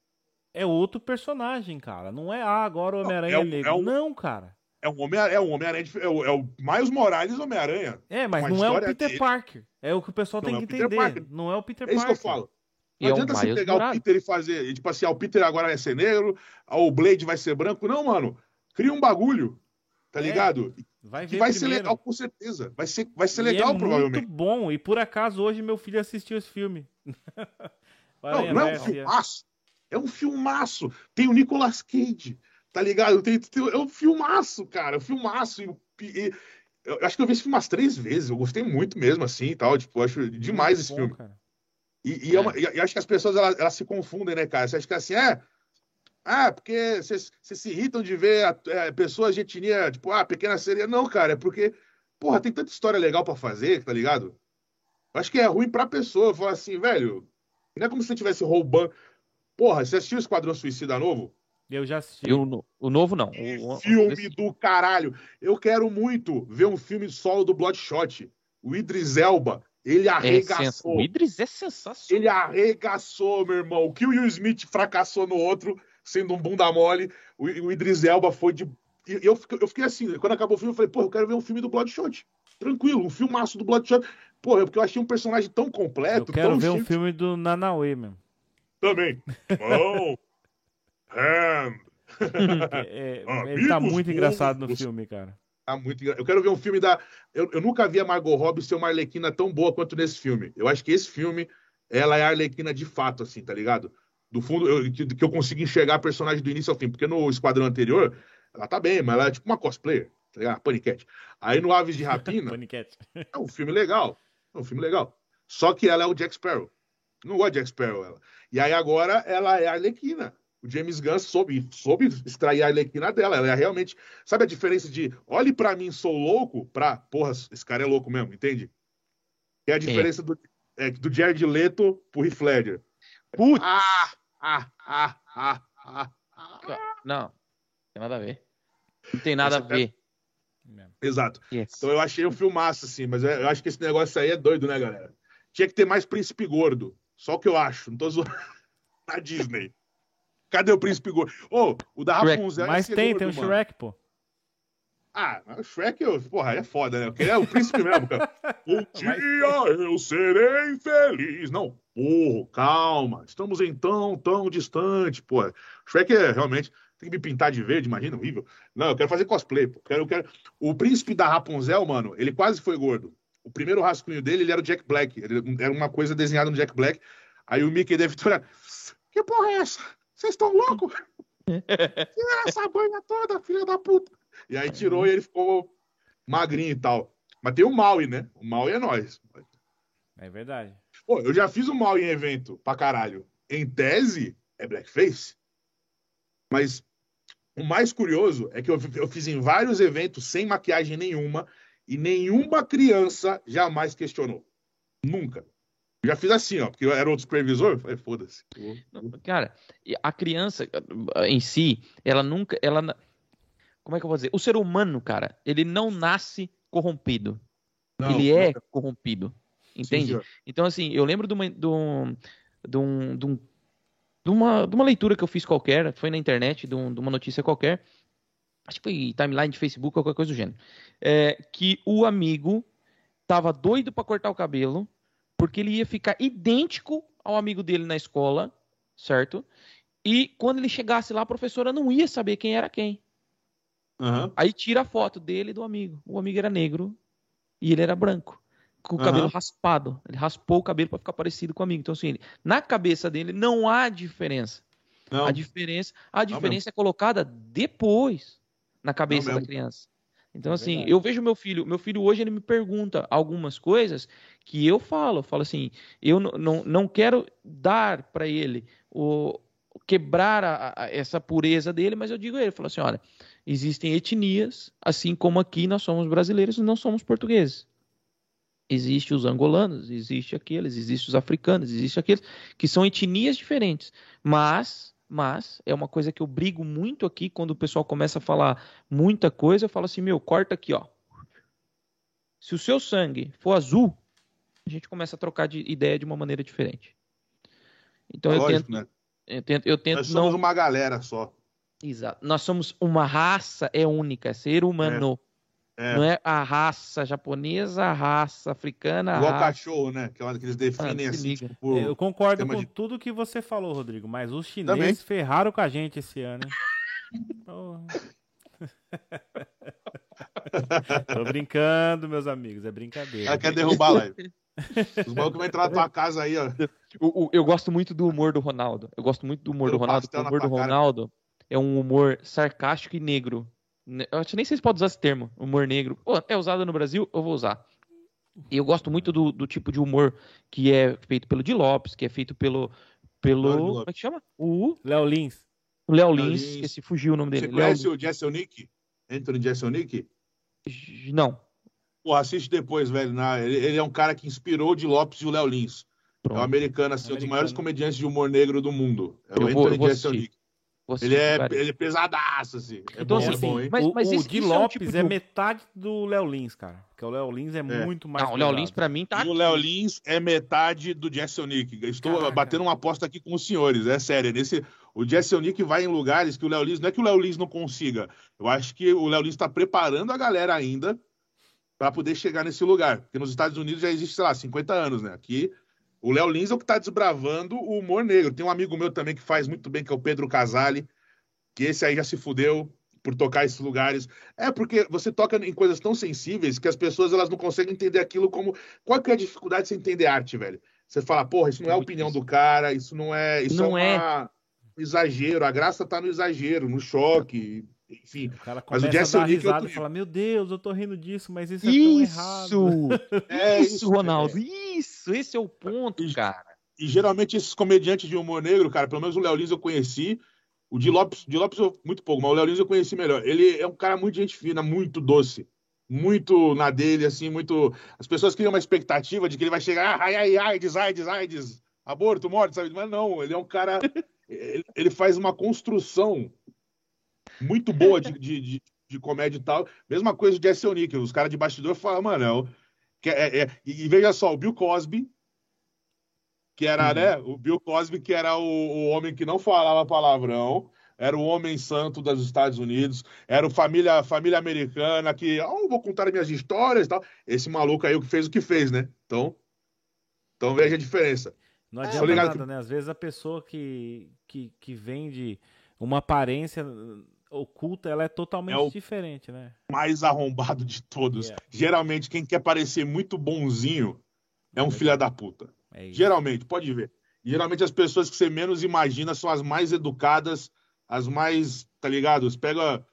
é outro personagem, cara. Não é, ah, agora o Homem-Aranha é, é negro. É um, não, cara. É um Homem-Aranha, é um Homem é o, é o Miles Morales Homem-Aranha. É, mas não é o Peter dele. Parker. É o que o pessoal não tem é que entender. Não é o Peter Parker. É isso que eu falo. Não e é adianta você pegar Morales. o Peter e fazer, tipo assim, ah, o Peter agora vai ser negro, ah, o Blade vai ser branco. Não, mano. Cria um bagulho, tá é, ligado? Vai que vai primeiro. ser legal, com certeza. Vai ser, vai ser legal, é provavelmente. Muito bom. E por acaso hoje meu filho assistiu esse filme. não, não é um filmaço. É um filmaço. Tem o Nicolas Cage, tá ligado? Tem, tem, é um filmaço, cara. É um filmaço. E, e, eu acho que eu vi esse filme umas três vezes. Eu gostei muito mesmo, assim e tal. Tipo, eu acho demais esse bom, filme. Cara. E, e, é. uma, e, acho que as pessoas elas, elas, se confundem, né, cara? Você acha que assim, é. Ah, porque vocês se irritam de ver a, é, pessoas de etnia, tipo, ah, pequena sereia. Não, cara, é porque, porra, tem tanta história legal para fazer, tá ligado? Eu acho que é ruim pra pessoa. Falar assim, velho, não é como se você estivesse roubando. Porra, você assistiu Esquadrão Suicida novo? Eu já assisti. Eu, o novo não. O, filme do caralho. Eu quero muito ver um filme solo do Bloodshot. O Idris Elba, ele é arregaçou. É o Idris é sensacional. Ele arregaçou, meu irmão. O que o Will Smith fracassou no outro, sendo um bunda mole, o, o Idris Elba foi de. Eu, eu fiquei assim, quando acabou o filme, eu falei, pô, eu quero ver um filme do Bloodshot. Tranquilo, um filmaço do Bloodshot. Porra, porque eu achei um personagem tão completo. Eu quero ver um filme do Nanauê mesmo também. Mão, hand. é, ele tá muito engraçado no filme, cara. Tá muito Eu quero ver um filme da. Eu, eu nunca vi a Margot Robbie ser uma Arlequina tão boa quanto nesse filme. Eu acho que esse filme, ela é a Arlequina de fato, assim, tá ligado? Do fundo, eu, que, que eu consigo enxergar a personagem do início ao fim. Porque no esquadrão anterior, ela tá bem, mas ela é tipo uma cosplayer, tá ligado? Paniquete. Aí no Aves de Rapina. Paniquete. é um filme legal. É um filme legal. Só que ela é o Jack Sparrow. Não gosto de Jack Sparrow, ela. E aí agora ela é a Arlequina. O James Gunn soube, soube extrair a Arlequina dela. Ela é realmente. Sabe a diferença de olhe para mim, sou louco, pra. Porra, esse cara é louco mesmo, entende? É a diferença é. do, é, do Jared Leto pro Heath Ledger. Putz! Ah, ah, ah, ah, ah, ah. Não, tem nada a ver. Não tem nada esse a ver. É... Exato. Yes. Então eu achei um filmaço, assim, mas eu acho que esse negócio aí é doido, né, galera? Tinha que ter mais príncipe gordo. Só o que eu acho. Não tô zoando. Na Disney. Cadê o príncipe gordo? Ô, oh, o da Rapunzel. Mas tem, tem o Shrek, pô. Ah, o Shrek, eu, porra, é foda, né? Porque é o príncipe mesmo, cara. Um dia eu serei feliz. Não, porra, calma. Estamos então tão distante, pô. Shrek é realmente. Tem que me pintar de verde, imagina, horrível. Não, eu quero fazer cosplay, pô. Eu quero, eu quero... O príncipe da Rapunzel, mano, ele quase foi gordo. O primeiro rascunho dele, ele era o Jack Black. Ele era uma coisa desenhada no Jack Black. Aí o Mickey deve olhado. Que porra é essa? Vocês estão loucos? Tira essa banha toda, filha da puta. E aí tirou e ele ficou magrinho e tal. Mas tem o Maui, né? O Maui é nós. É verdade. Pô, eu já fiz o mal em evento pra caralho. Em tese, é blackface. Mas o mais curioso é que eu, eu fiz em vários eventos sem maquiagem nenhuma e nenhuma criança jamais questionou. Nunca. já fiz assim, ó, porque eu era outro supervisor, falei, foda-se. Cara, a criança em si, ela nunca, ela como é que eu vou dizer? O ser humano, cara, ele não nasce corrompido. Não, ele é não. corrompido. Entende? Sim, então, assim, eu lembro de uma, um, de, um, de, um, de, uma, de uma leitura que eu fiz qualquer, foi na internet, de, um, de uma notícia qualquer, acho que foi timeline de Facebook, qualquer coisa do gênero, é, que o amigo tava doido para cortar o cabelo, porque ele ia ficar idêntico ao amigo dele na escola, certo? E quando ele chegasse lá, a professora não ia saber quem era quem. Uhum. Aí tira a foto dele e do amigo. O amigo era negro e ele era branco. Com o uhum. cabelo raspado. Ele raspou o cabelo para ficar parecido com o amigo. Então, assim, ele, na cabeça dele não há diferença. Não. A diferença, a diferença é colocada depois na cabeça da criança. Então, é assim, eu vejo meu filho, meu filho hoje ele me pergunta algumas coisas que eu falo, eu falo assim, eu não, não quero dar para ele o quebrar a, a, essa pureza dele, mas eu digo a ele, eu falo assim, olha, Existem etnias, assim como aqui nós somos brasileiros e não somos portugueses. Existem os angolanos, existe aqueles, existem os africanos, existe aqueles que são etnias diferentes. Mas, mas é uma coisa que eu brigo muito aqui quando o pessoal começa a falar muita coisa, eu falo assim, meu, corta aqui, ó. Se o seu sangue for azul, a gente começa a trocar de ideia de uma maneira diferente. Então é eu, lógico, tento, né? eu tento, eu tento, Nós somos não... uma galera só. Exato. Nós somos uma raça, é única, é ser humano. É. É. Não é a raça japonesa, a raça africana. A Igual raça... cachorro, né? Que eles definem ah, assim. Tipo, eu concordo com de... tudo que você falou, Rodrigo, mas os chineses Também. ferraram com a gente esse ano. Tô brincando, meus amigos, é brincadeira. Ela quer derrubar a live. Os malucos vão entrar na tua casa aí, ó. Eu, eu, gosto muito do humor do Ronaldo. Eu gosto muito do humor do Ronaldo. O humor do Ronaldo. Cara é um humor sarcástico e negro. Eu acho nem sei se pode usar esse termo, humor negro. Pô, é usado no Brasil, eu vou usar. E eu gosto muito do, do tipo de humor que é feito pelo Di Lopes, que é feito pelo. pelo como é que chama? O Léo Lins. O Léo Lins, Lins, que se fugiu o nome dele. Você conhece Léo... o Jessonic? Anthony Jessonic? Não. Pô, assiste depois, velho. Ele, ele, é um cara que inspirou o Di Lopes e o Léo Lins. Pronto. É um americano, assim, americano. um dos maiores comediantes de humor negro do mundo. É o Anthony Jessonic. Ele é, ele é pesadaço, assim. É então, bom, assim, é bom, hein? Mas, mas o, o Di Lopes é, um tipo é, metade do Léo Lins, cara. Porque o Léo Lins é, é, muito mais. Não, o Léo Lins, pra mim, tá. E o Léo Lins é metade do Jesse Nick. Estou Caraca. batendo uma aposta aqui com os senhores, é sério. Nesse, o Jesse Nick vai em lugares que o Léo Lins. Não é que o Léo Lins não consiga. Eu acho que o Léo Lins está preparando a galera ainda para poder chegar nesse lugar. Porque nos Estados Unidos já existe, sei lá, 50 anos, né? Aqui. O Léo Lins é o que está desbravando o humor negro. Tem um amigo meu também que faz muito bem, que é o Pedro Casale que esse aí já se fudeu por tocar esses lugares. É porque você toca em coisas tão sensíveis que as pessoas elas não conseguem entender aquilo como. Qual que é a dificuldade de você entender arte, velho? Você fala, porra, isso não é a opinião do cara, isso não é. Isso não é, uma... é exagero. A graça tá no exagero, no choque. Enfim, o cara começa mas o Jesse a dar risada e fala, meu Deus, eu tô rindo disso, mas isso é tão errado. É isso, Ronaldo, isso, esse é o ponto, e, cara. E geralmente esses comediantes de humor negro, cara, pelo menos o Léo Lins eu conheci, o Di Lopes, Di Lopes eu, muito pouco, mas o Léo Lins eu conheci melhor. Ele é um cara muito gente fina, muito doce. Muito na dele, assim, muito. As pessoas criam uma expectativa de que ele vai chegar, ai, ai, ai, AIDS, AIDS, AIDS, aborto, morte, sabe? Mas não, ele é um cara. ele, ele faz uma construção muito boa de, de, de, de comédia e tal. Mesma coisa de Jesse Nick. Os caras de bastidor falam, mano, é, que é, é, e, veja só, o Bill Cosby, que era, uhum. né? O Bill Cosby, que era o, o homem que não falava palavrão, era o homem santo dos Estados Unidos, era o família, família americana que, oh, vou contar minhas histórias e tal. Esse maluco aí o que fez o que fez, né? Então, então veja a diferença. Não adianta nada, que... né? Às vezes a pessoa que, que, que vende uma aparência oculta, ela é totalmente é diferente, né? Mais arrombado de todos. Yeah. Geralmente, quem quer parecer muito bonzinho é um é filho da puta. É Geralmente, pode ver. Geralmente as pessoas que você menos imagina são as mais educadas, as mais, tá ligado? Pega,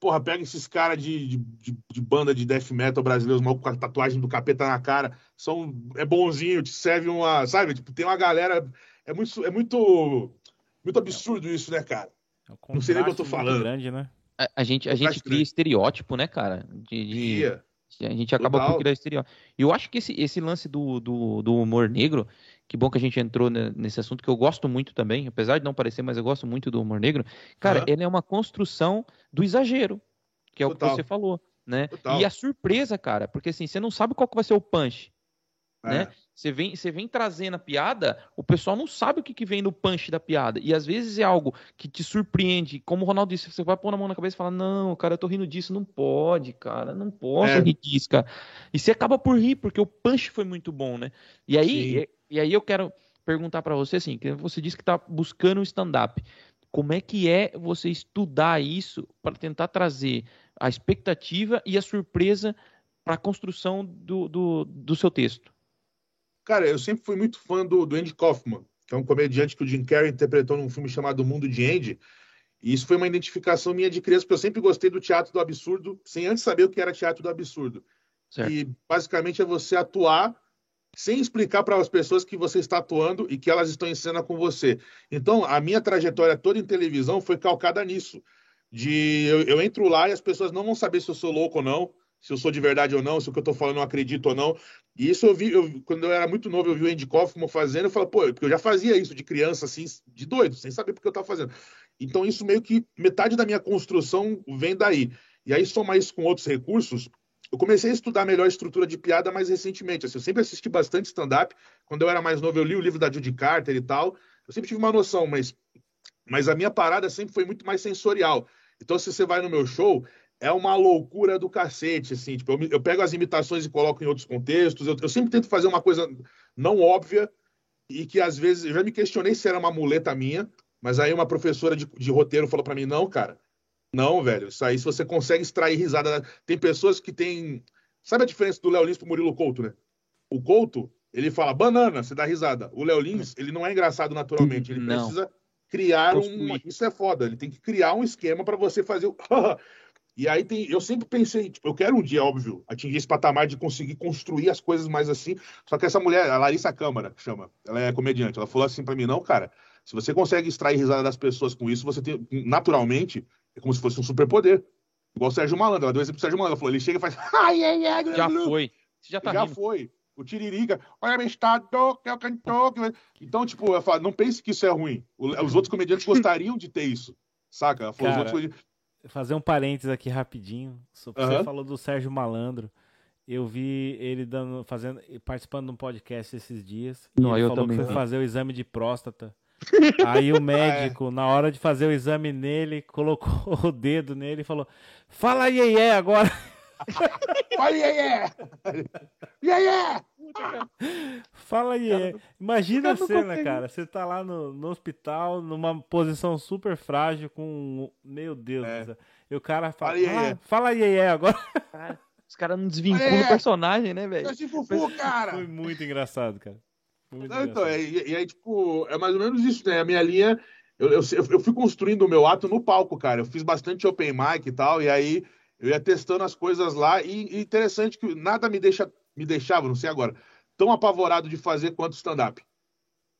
porra, pega esses caras de, de, de, banda de death metal brasileiros, mal com a tatuagem do capeta na cara, são, é bonzinho, te serve uma, sabe? Tipo, tem uma galera, é muito, é muito, muito absurdo isso, né, cara? É Não sei nem o que eu tô falando. Grande, né? A, a gente, a gente cria estereótipo, né, cara? De, de... A gente acaba Total. por criar estereótipo. E eu acho que esse, esse lance do, do, do, humor negro, que bom que a gente entrou nesse assunto, que eu gosto muito também, apesar de não parecer, mas eu gosto muito do humor negro. Cara, uhum. ele é uma construção do exagero, que é Total. o que você falou, né? Total. E a surpresa, cara, porque assim, você não sabe qual que vai ser o punch, é. né? Você vem, você vem trazendo a piada, o pessoal não sabe o que, que vem no punch da piada. E às vezes é algo que te surpreende. Como o Ronaldo disse, você vai pôr na mão na cabeça e fala: Não, cara, eu tô rindo disso. Não pode, cara, não posso é. rir disso, cara. E você acaba por rir, porque o punch foi muito bom, né? E aí, e, e, aí eu quero perguntar para você assim: que você disse que tá buscando um stand-up. Como é que é você estudar isso para tentar trazer a expectativa e a surpresa para a construção do, do, do seu texto? Cara, eu sempre fui muito fã do, do Andy Kaufman, que é um comediante que o Jim Carrey interpretou num filme chamado Mundo de Andy. E isso foi uma identificação minha de criança, porque eu sempre gostei do teatro do absurdo, sem antes saber o que era teatro do absurdo. Certo. E basicamente é você atuar sem explicar para as pessoas que você está atuando e que elas estão em cena com você. Então, a minha trajetória toda em televisão foi calcada nisso. De eu, eu entro lá e as pessoas não vão saber se eu sou louco ou não, se eu sou de verdade ou não, se o que eu estou falando eu acredito ou não. E isso eu vi, eu, quando eu era muito novo, eu vi o Andy Kaufman fazendo, eu falei, pô, porque eu já fazia isso de criança, assim, de doido, sem saber porque eu estava fazendo. Então, isso meio que metade da minha construção vem daí. E aí, somar isso com outros recursos, eu comecei a estudar melhor estrutura de piada mais recentemente. Assim, eu sempre assisti bastante stand-up. Quando eu era mais novo, eu li o livro da Judy Carter e tal. Eu sempre tive uma noção, mas, mas a minha parada sempre foi muito mais sensorial. Então, se você vai no meu show, é uma loucura do cacete, assim. Tipo, eu, eu, pego as imitações e coloco em outros contextos. Eu, eu, sempre tento fazer uma coisa não óbvia e que às vezes eu já me questionei se era uma muleta minha, mas aí uma professora de, de roteiro falou para mim: não, cara, não, velho. Isso aí, se você consegue extrair risada. Tem pessoas que têm. Sabe a diferença do Léo Lins pro Murilo Couto, né? O Couto, ele fala banana, você dá risada. O Léo Lins, ele não é engraçado naturalmente. Ele não. precisa criar um. Isso é foda. Ele tem que criar um esquema para você fazer o. E aí tem, eu sempre pensei, tipo, eu quero um dia, óbvio, atingir esse patamar de conseguir construir as coisas mais assim. Só que essa mulher, a Larissa Câmara, chama, ela é comediante, ela falou assim para mim, não, cara, se você consegue extrair risada das pessoas com isso, você tem, naturalmente, é como se fosse um superpoder. Igual o Sérgio Malandro, ela deu exemplo pro Sérgio Malandro, ela falou, ele chega e faz, ai, ai, ai, já foi. Você já tá Já rindo. foi. O Tiririca, olha, meu estado, que é o cantor. Então, tipo, eu falo, não pense que isso é ruim. Os outros comediantes gostariam de ter isso. Saca? Ela falou, Cara, os outros fazer um parênteses aqui rapidinho. Você falou do Sérgio Malandro. Eu vi ele dando, fazendo, participando de um podcast esses dias. Não, ele eu falou também. que foi fazer o exame de próstata. Aí o médico, ah, é. na hora de fazer o exame nele, colocou o dedo nele e falou: Fala iê, iê agora. Fala iê, iê. Fala iê. Imagina a cena, cara. Você tá lá no, no hospital, numa posição super frágil, com. Meu Deus. É. E o cara fala: Fala iê, ah, fala iê agora. os caras não desvinculam o personagem, né, velho? cara. Foi muito engraçado, cara. Muito não, então, é, e, e, aí, tipo, é mais ou menos isso, né? A minha linha. Eu, eu, eu fui construindo o meu ato no palco, cara. Eu fiz bastante open mic e tal, e aí eu ia testando as coisas lá. E, e interessante que nada me deixa me deixava, não sei agora, tão apavorado de fazer quanto stand-up.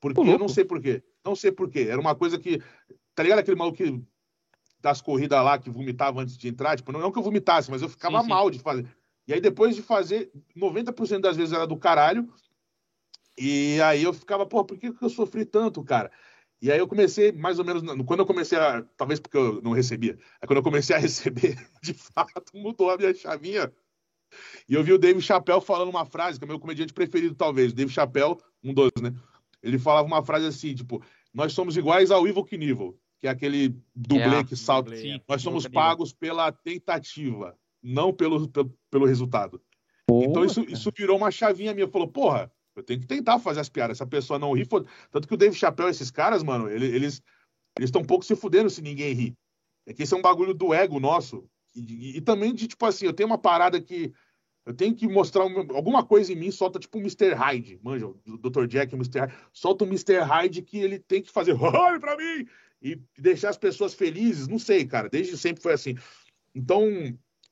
Porque eu não sei porquê. Não sei porquê. Era uma coisa que. Tá ligado aquele maluco que, das corridas lá que vomitava antes de entrar? Tipo, não, é que eu vomitasse, mas eu ficava sim, sim. mal de fazer. E aí, depois de fazer, 90% das vezes era do caralho. E aí eu ficava, pô, por que, que eu sofri tanto, cara? E aí eu comecei, mais ou menos, quando eu comecei a. Talvez porque eu não recebia. Aí quando eu comecei a receber, de fato, mudou a minha chavinha. E eu vi o Dave Chappelle falando uma frase, que é o meu comediante preferido, talvez. Dave Chappelle, um dos, né? Ele falava uma frase assim, tipo, nós somos iguais ao Evil Knievel, que é aquele dublê é, que salta. Dublê, nós somos pagos pela tentativa, não pelo, pelo, pelo resultado. Porra, então isso, isso virou uma chavinha minha. Falou, porra, eu tenho que tentar fazer as piadas. Essa pessoa não ri. For... Tanto que o Dave Chappelle, esses caras, mano, eles eles estão um pouco se fudendo se ninguém ri. É que esse é um bagulho do ego nosso. E, e, e, também de, tipo assim, eu tenho uma parada que eu tenho que mostrar uma, alguma coisa em mim, solta tipo o Mr. Hyde, manja, o Dr. Jack o Mr. Hyde, solta o Mr. Hyde que ele tem que fazer olha pra mim! E deixar as pessoas felizes, não sei, cara, desde sempre foi assim. Então,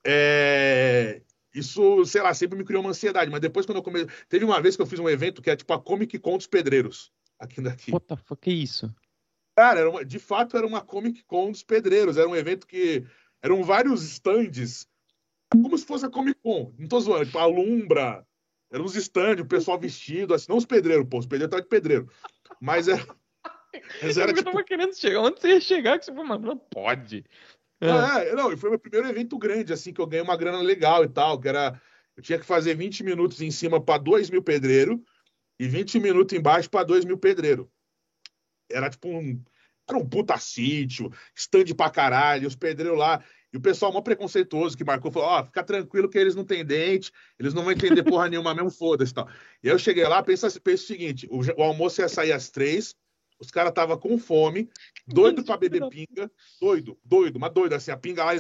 é, isso, sei lá, sempre me criou uma ansiedade. Mas depois, quando eu comecei. Teve uma vez que eu fiz um evento que é tipo a Comic Con dos Pedreiros. Aqui daqui. What the fuck, que isso? Cara, uma... de fato era uma Comic Con dos Pedreiros. Era um evento que. Eram vários stands. Como se fosse a Comic Con. Não tô zoando, tipo, a Lumbra. Eram uns stands, o pessoal vestido, assim, não os pedreiros, pô, os pedreiros estavam de pedreiro. Mas era. Mas era, eu tipo... tava querendo chegar. Onde você ia chegar? Que você falou, mano, não pode. É. é, não, foi meu primeiro evento grande, assim, que eu ganhei uma grana legal e tal, que era. Eu tinha que fazer 20 minutos em cima para 2 mil pedreiros e 20 minutos embaixo para 2 mil pedreiros. Era tipo um. Era um puta sítio, stand pra caralho, os pedreiros lá. E o pessoal mó preconceituoso que marcou, falou: Ó, oh, fica tranquilo que eles não têm dente, eles não vão entender porra nenhuma mesmo, foda-se tal. E aí eu cheguei lá, pensa, pensa o seguinte: o, o almoço ia sair às três, os caras estavam com fome, doido para beber pinga, doido, doido, mas doido, assim, a pinga lá,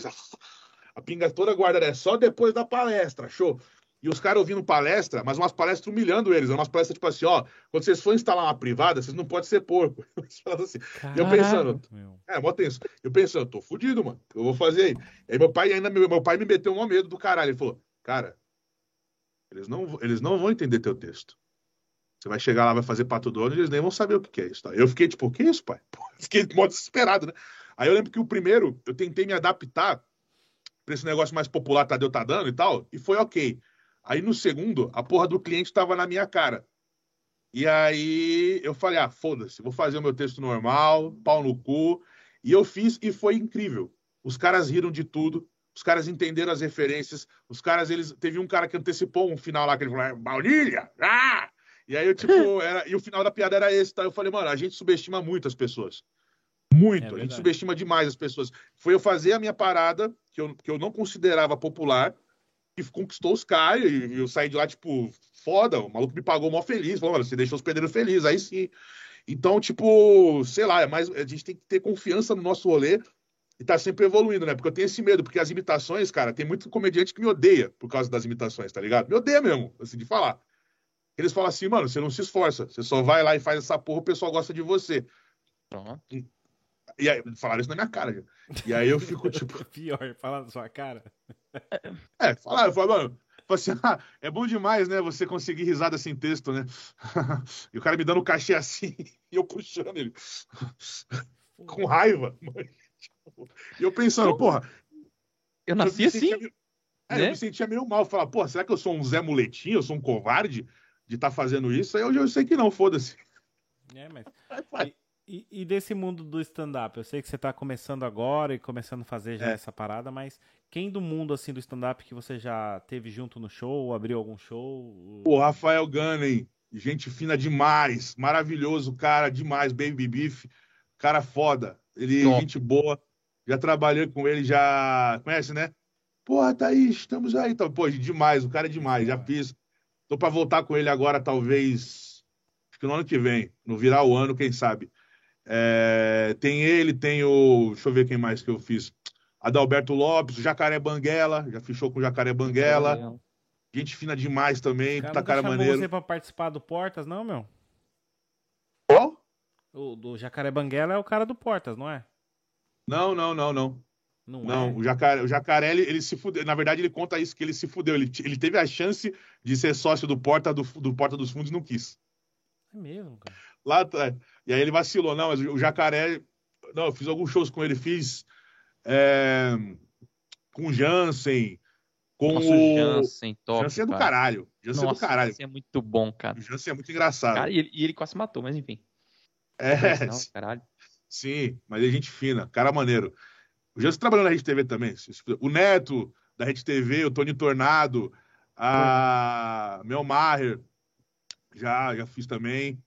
a pinga toda guardada, é só depois da palestra, show. E os caras ouvindo palestra, mas umas palestras humilhando eles, umas palestras tipo assim, ó, quando vocês forem instalar uma privada, vocês não podem ser porco. assim. eu pensando, meu. é, mó tenso. Eu pensando, tô fudido, mano, eu vou fazer aí. Aí meu pai ainda, meu, meu pai me meteu um medo do caralho, ele falou, cara, eles não, eles não vão entender teu texto. Você vai chegar lá, vai fazer pato dono, e eles nem vão saber o que é isso. Tá? Eu fiquei tipo, o que é isso, pai? Pô, fiquei modo desesperado, né? Aí eu lembro que o primeiro, eu tentei me adaptar para esse negócio mais popular, Tadeu tá dando e tal, e foi ok. Aí no segundo, a porra do cliente estava na minha cara. E aí eu falei, ah, foda-se, vou fazer o meu texto normal, pau no cu. E eu fiz e foi incrível. Os caras riram de tudo, os caras entenderam as referências, os caras, eles. Teve um cara que antecipou um final lá que ele falou, baunilha! Ah! E aí eu, tipo, era, e o final da piada era esse, tá? Eu falei, mano, a gente subestima muito as pessoas. Muito. É a gente subestima demais as pessoas. Foi eu fazer a minha parada, que eu, que eu não considerava popular, que conquistou os caras, e eu saí de lá, tipo, foda, o maluco me pagou mó feliz. Falou, mano, você deixou os pedreiros felizes, aí sim. Então, tipo, sei lá, é mais, a gente tem que ter confiança no nosso rolê e tá sempre evoluindo, né? Porque eu tenho esse medo, porque as imitações, cara, tem muito comediante que me odeia por causa das imitações, tá ligado? Me odeia mesmo, assim, de falar. Eles falam assim, mano, você não se esforça, você só vai lá e faz essa porra, o pessoal gosta de você. Pronto. E, e aí, falaram isso na minha cara. E aí eu fico tipo. Pior, fala na sua cara. É, falaram, falaram, mano. Assim, ah, é bom demais, né? Você conseguir risada sem texto, né? e o cara me dando um cachê assim e eu puxando ele. Com raiva. E eu pensando, porra. Eu nasci eu assim. Meio... É, né? eu me sentia meio mal. Falar, porra, será que eu sou um Zé Muletinho? Eu sou um covarde? De estar tá fazendo isso, aí eu já sei que não, foda-se. É, mas. E, e, desse mundo do stand-up? Eu sei que você está começando agora e começando a fazer já é. essa parada, mas quem do mundo assim do stand-up que você já teve junto no show, abriu algum show? O Rafael Gunning, gente fina demais, maravilhoso, cara, demais, Baby Beef, cara foda. Ele é gente boa. Já trabalhei com ele, já conhece, né? Porra, Thaís, estamos aí. Então, pô, demais, o cara é demais. Já fiz Tô para voltar com ele agora, talvez, acho que no ano que vem, no virar o ano, quem sabe. É, tem ele, tem o. Deixa eu ver quem mais que eu fiz. Adalberto Lopes, o Jacaré Banguela, já fechou com o Jacaré Banguela. Gente fina demais também, cara, puta cara maneiro. você pra participar do Portas, não, meu? Qual? O do Jacaré Banguela é o cara do Portas, não é? Não, não, não, não. Não, não é. o, jacaré, o jacaré, ele, ele, se fudeu. Na verdade, ele conta isso, que ele se fudeu. Ele, ele teve a chance de ser sócio do Porta, do, do Porta dos Fundos e não quis. É mesmo, cara. Lá atrás. E aí ele vacilou. Não, mas o jacaré. Não, eu fiz alguns shows com ele. Fiz é, com o Jansen. Com Nossa, o Jansen, top. Jansen é do cara. caralho. Jansen Nossa, é do caralho. Jansen é muito bom, cara. O Jansen é muito engraçado. Cara, e, ele, e ele quase matou, mas enfim. É, não, caralho. Sim, mas é gente fina, cara maneiro. O Jansen trabalhou na Rede TV também. O Neto, da Rede TV, o Tony Tornado, a Mel Maher, já, já fiz também.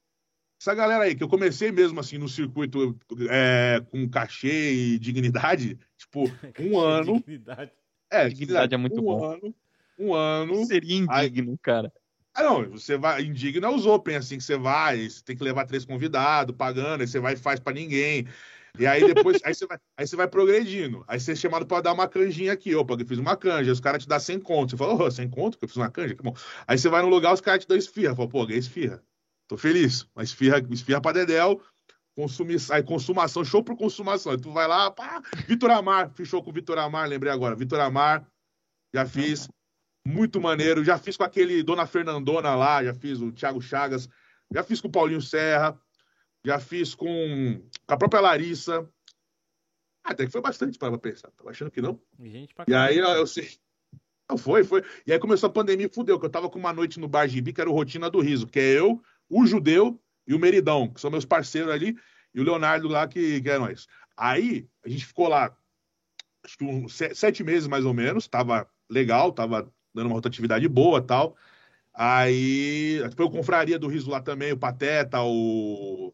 Essa galera aí, que eu comecei mesmo assim no circuito é, com cachê e dignidade, tipo, um ano. Dignidade. É, dignidade é muito um bom. Ano, um ano. Seria indigno, aí... cara. Ah, não, você vai, indigno é os Open, assim, que você vai, você tem que levar três convidados, pagando, aí você vai e faz para ninguém. E aí depois, aí, você vai, aí você vai progredindo. Aí você é chamado para dar uma canjinha aqui. Opa, eu fiz uma canja. Os caras te dão 100 conto. Você fala, oh, 100 conto? Que eu fiz uma canja? Que bom. Aí você vai no lugar, os caras te dão esfirra. Fala, pô, ganhei esfirra. Tô feliz. Uma esfirra, esfirra pra Dedéu. Consumi, aí consumação, show por consumação. Aí tu vai lá, pá, Vitor Amar. Show com o Vitor Amar, lembrei agora. Vitor Amar, já fiz. Muito maneiro. Já fiz com aquele Dona Fernandona lá, já fiz o Thiago Chagas. Já fiz com o Paulinho Serra já fiz com, a própria Larissa. Ah, até que foi bastante para pensar. Tava achando que não. Gente e aí eu, eu sei. Não, foi, foi. E aí começou a pandemia e fudeu, que eu tava com uma noite no Bar Gibi, que era o Rotina do Riso, que é eu, o Judeu e o Meridão, que são meus parceiros ali, e o Leonardo lá, que, que é nós. Aí a gente ficou lá, acho que uns sete meses mais ou menos, tava legal, tava dando uma rotatividade boa tal. Aí foi o Confraria do Riso lá também, o Pateta, o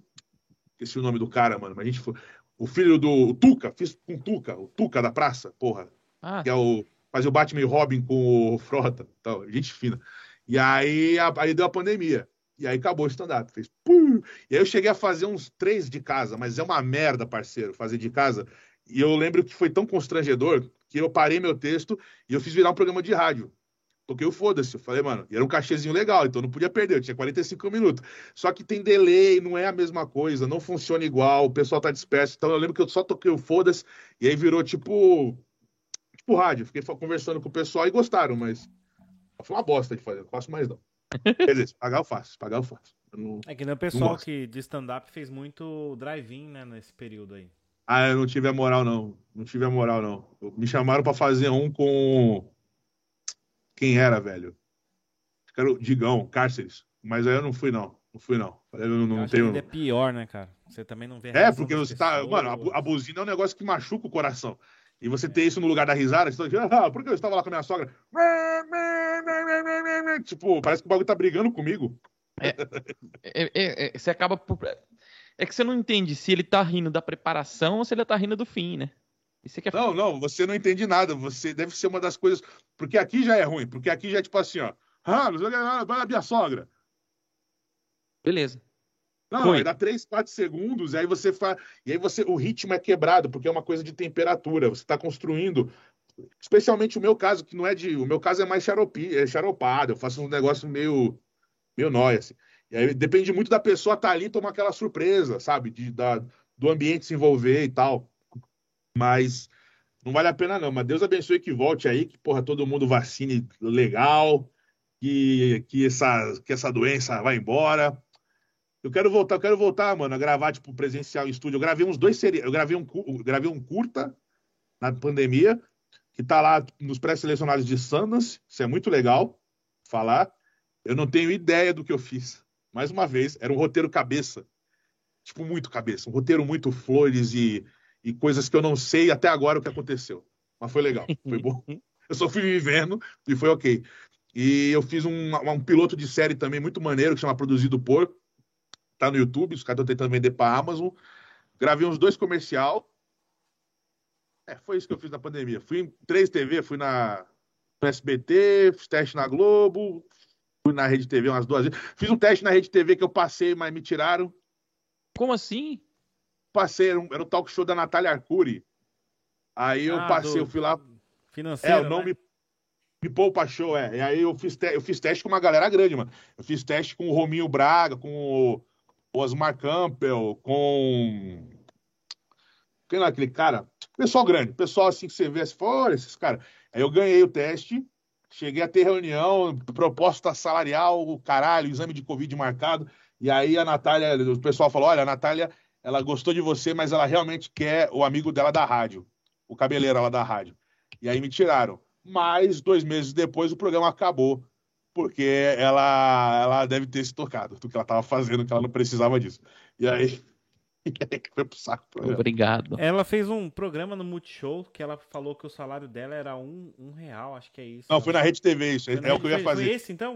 Esqueci o nome do cara, mano. Mas a gente foi. O filho do o Tuca, fiz com o Tuca, o Tuca da praça, porra. Ah. Que é o. Fazer o Batman e Robin com o Frota. Então, gente fina. E aí, a, aí deu a pandemia. E aí acabou o stand-up. Fez. Pum! E aí eu cheguei a fazer uns três de casa, mas é uma merda, parceiro, fazer de casa. E eu lembro que foi tão constrangedor que eu parei meu texto e eu fiz virar um programa de rádio toquei o foda-se. Eu falei, mano, e era um cachezinho legal, então não podia perder, eu tinha 45 minutos. Só que tem delay, não é a mesma coisa, não funciona igual, o pessoal tá disperso. Então eu lembro que eu só toquei o foda-se e aí virou tipo. Tipo rádio. Fiquei conversando com o pessoal e gostaram, mas. Foi uma bosta de fazer, não faço mais não. Quer dizer, pagar eu faço, pagar eu faço. Eu não, é que nem o pessoal que de stand-up fez muito drive-in, né, nesse período aí. Ah, eu não tive a moral, não. Não tive a moral, não. Me chamaram para fazer um com quem era, velho. Era o Digão, Cárceres. Mas aí eu não fui, não. Não fui, não. Eu não, não eu tenho. Que é pior, né, cara? Você também não vê. É, porque você tá. Mano, a, a buzina é um negócio que machuca o coração. E você é. ter isso no lugar da risada, você tá ah, por que eu estava lá com a minha sogra? Tipo, parece que o bagulho tá brigando comigo. É, é, é, é, você acaba por... É que você não entende se ele tá rindo da preparação ou se ele tá rindo do fim, né? Não, não, você não entende nada. Você deve ser uma das coisas. Porque aqui já é ruim, porque aqui já é tipo assim, ó. Ah, sei vai na minha sogra. Beleza. Não, aí dá 3, 4 segundos, e aí você faz. E aí você. O ritmo é quebrado, porque é uma coisa de temperatura. Você está construindo. Especialmente o meu caso, que não é de. O meu caso é mais xaropi, é xaropado. Eu faço um negócio meio. meio nóia, assim. E aí depende muito da pessoa estar tá ali e tomar aquela surpresa, sabe? De, da, do ambiente se envolver e tal. Mas não vale a pena, não. Mas Deus abençoe que volte aí, que porra, todo mundo vacine legal, que, que, essa, que essa doença vá embora. Eu quero voltar, eu quero voltar, mano, a gravar, tipo, presencial estúdio. Eu gravei uns dois seriados. Eu gravei um, gravei um curta na pandemia, que tá lá nos pré-selecionados de Sundance. Isso é muito legal falar. Eu não tenho ideia do que eu fiz. Mais uma vez, era um roteiro cabeça. Tipo, muito cabeça. Um roteiro muito flores e e coisas que eu não sei até agora o que aconteceu. Mas foi legal, foi bom. Eu só fui vivendo e foi ok. E eu fiz um, um piloto de série também muito maneiro, que chama Produzido Por. Tá no YouTube, os caras estão tentando vender para Amazon. Gravei uns dois comercial. É, foi isso que eu fiz na pandemia. Fui em três TV, fui na SBT, fiz teste na Globo, fui na Rede TV umas duas vezes. Fiz um teste na Rede TV que eu passei, mas me tiraram. Como assim? Passei, era, um, era o talk show da Natália Arcuri. Aí eu ah, passei, do... eu fui lá. Financeiro. É, o nome. Né? Me Poupa Show, é. E aí eu fiz, te... eu fiz teste com uma galera grande, mano. Eu fiz teste com o Rominho Braga, com o, Osmar Campbell, com. Quem lá, aquele cara? Pessoal grande, pessoal assim que você vê, assim, olha esses caras. Aí eu ganhei o teste, cheguei a ter reunião, proposta salarial, o caralho, exame de Covid marcado. E aí a Natália, o pessoal falou: olha, a Natália ela gostou de você, mas ela realmente quer o amigo dela da rádio, o cabeleiro lá da rádio. E aí me tiraram. Mas dois meses depois o programa acabou, porque ela, ela deve ter se tocado do que ela estava fazendo, que ela não precisava disso. E aí, Foi pro saco. programa. Obrigado. Ela fez um programa no Multishow que ela falou que o salário dela era um, um real, acho que é isso. Não, foi na Rede TV isso. Na É o que eu ia fazer. Foi esse então?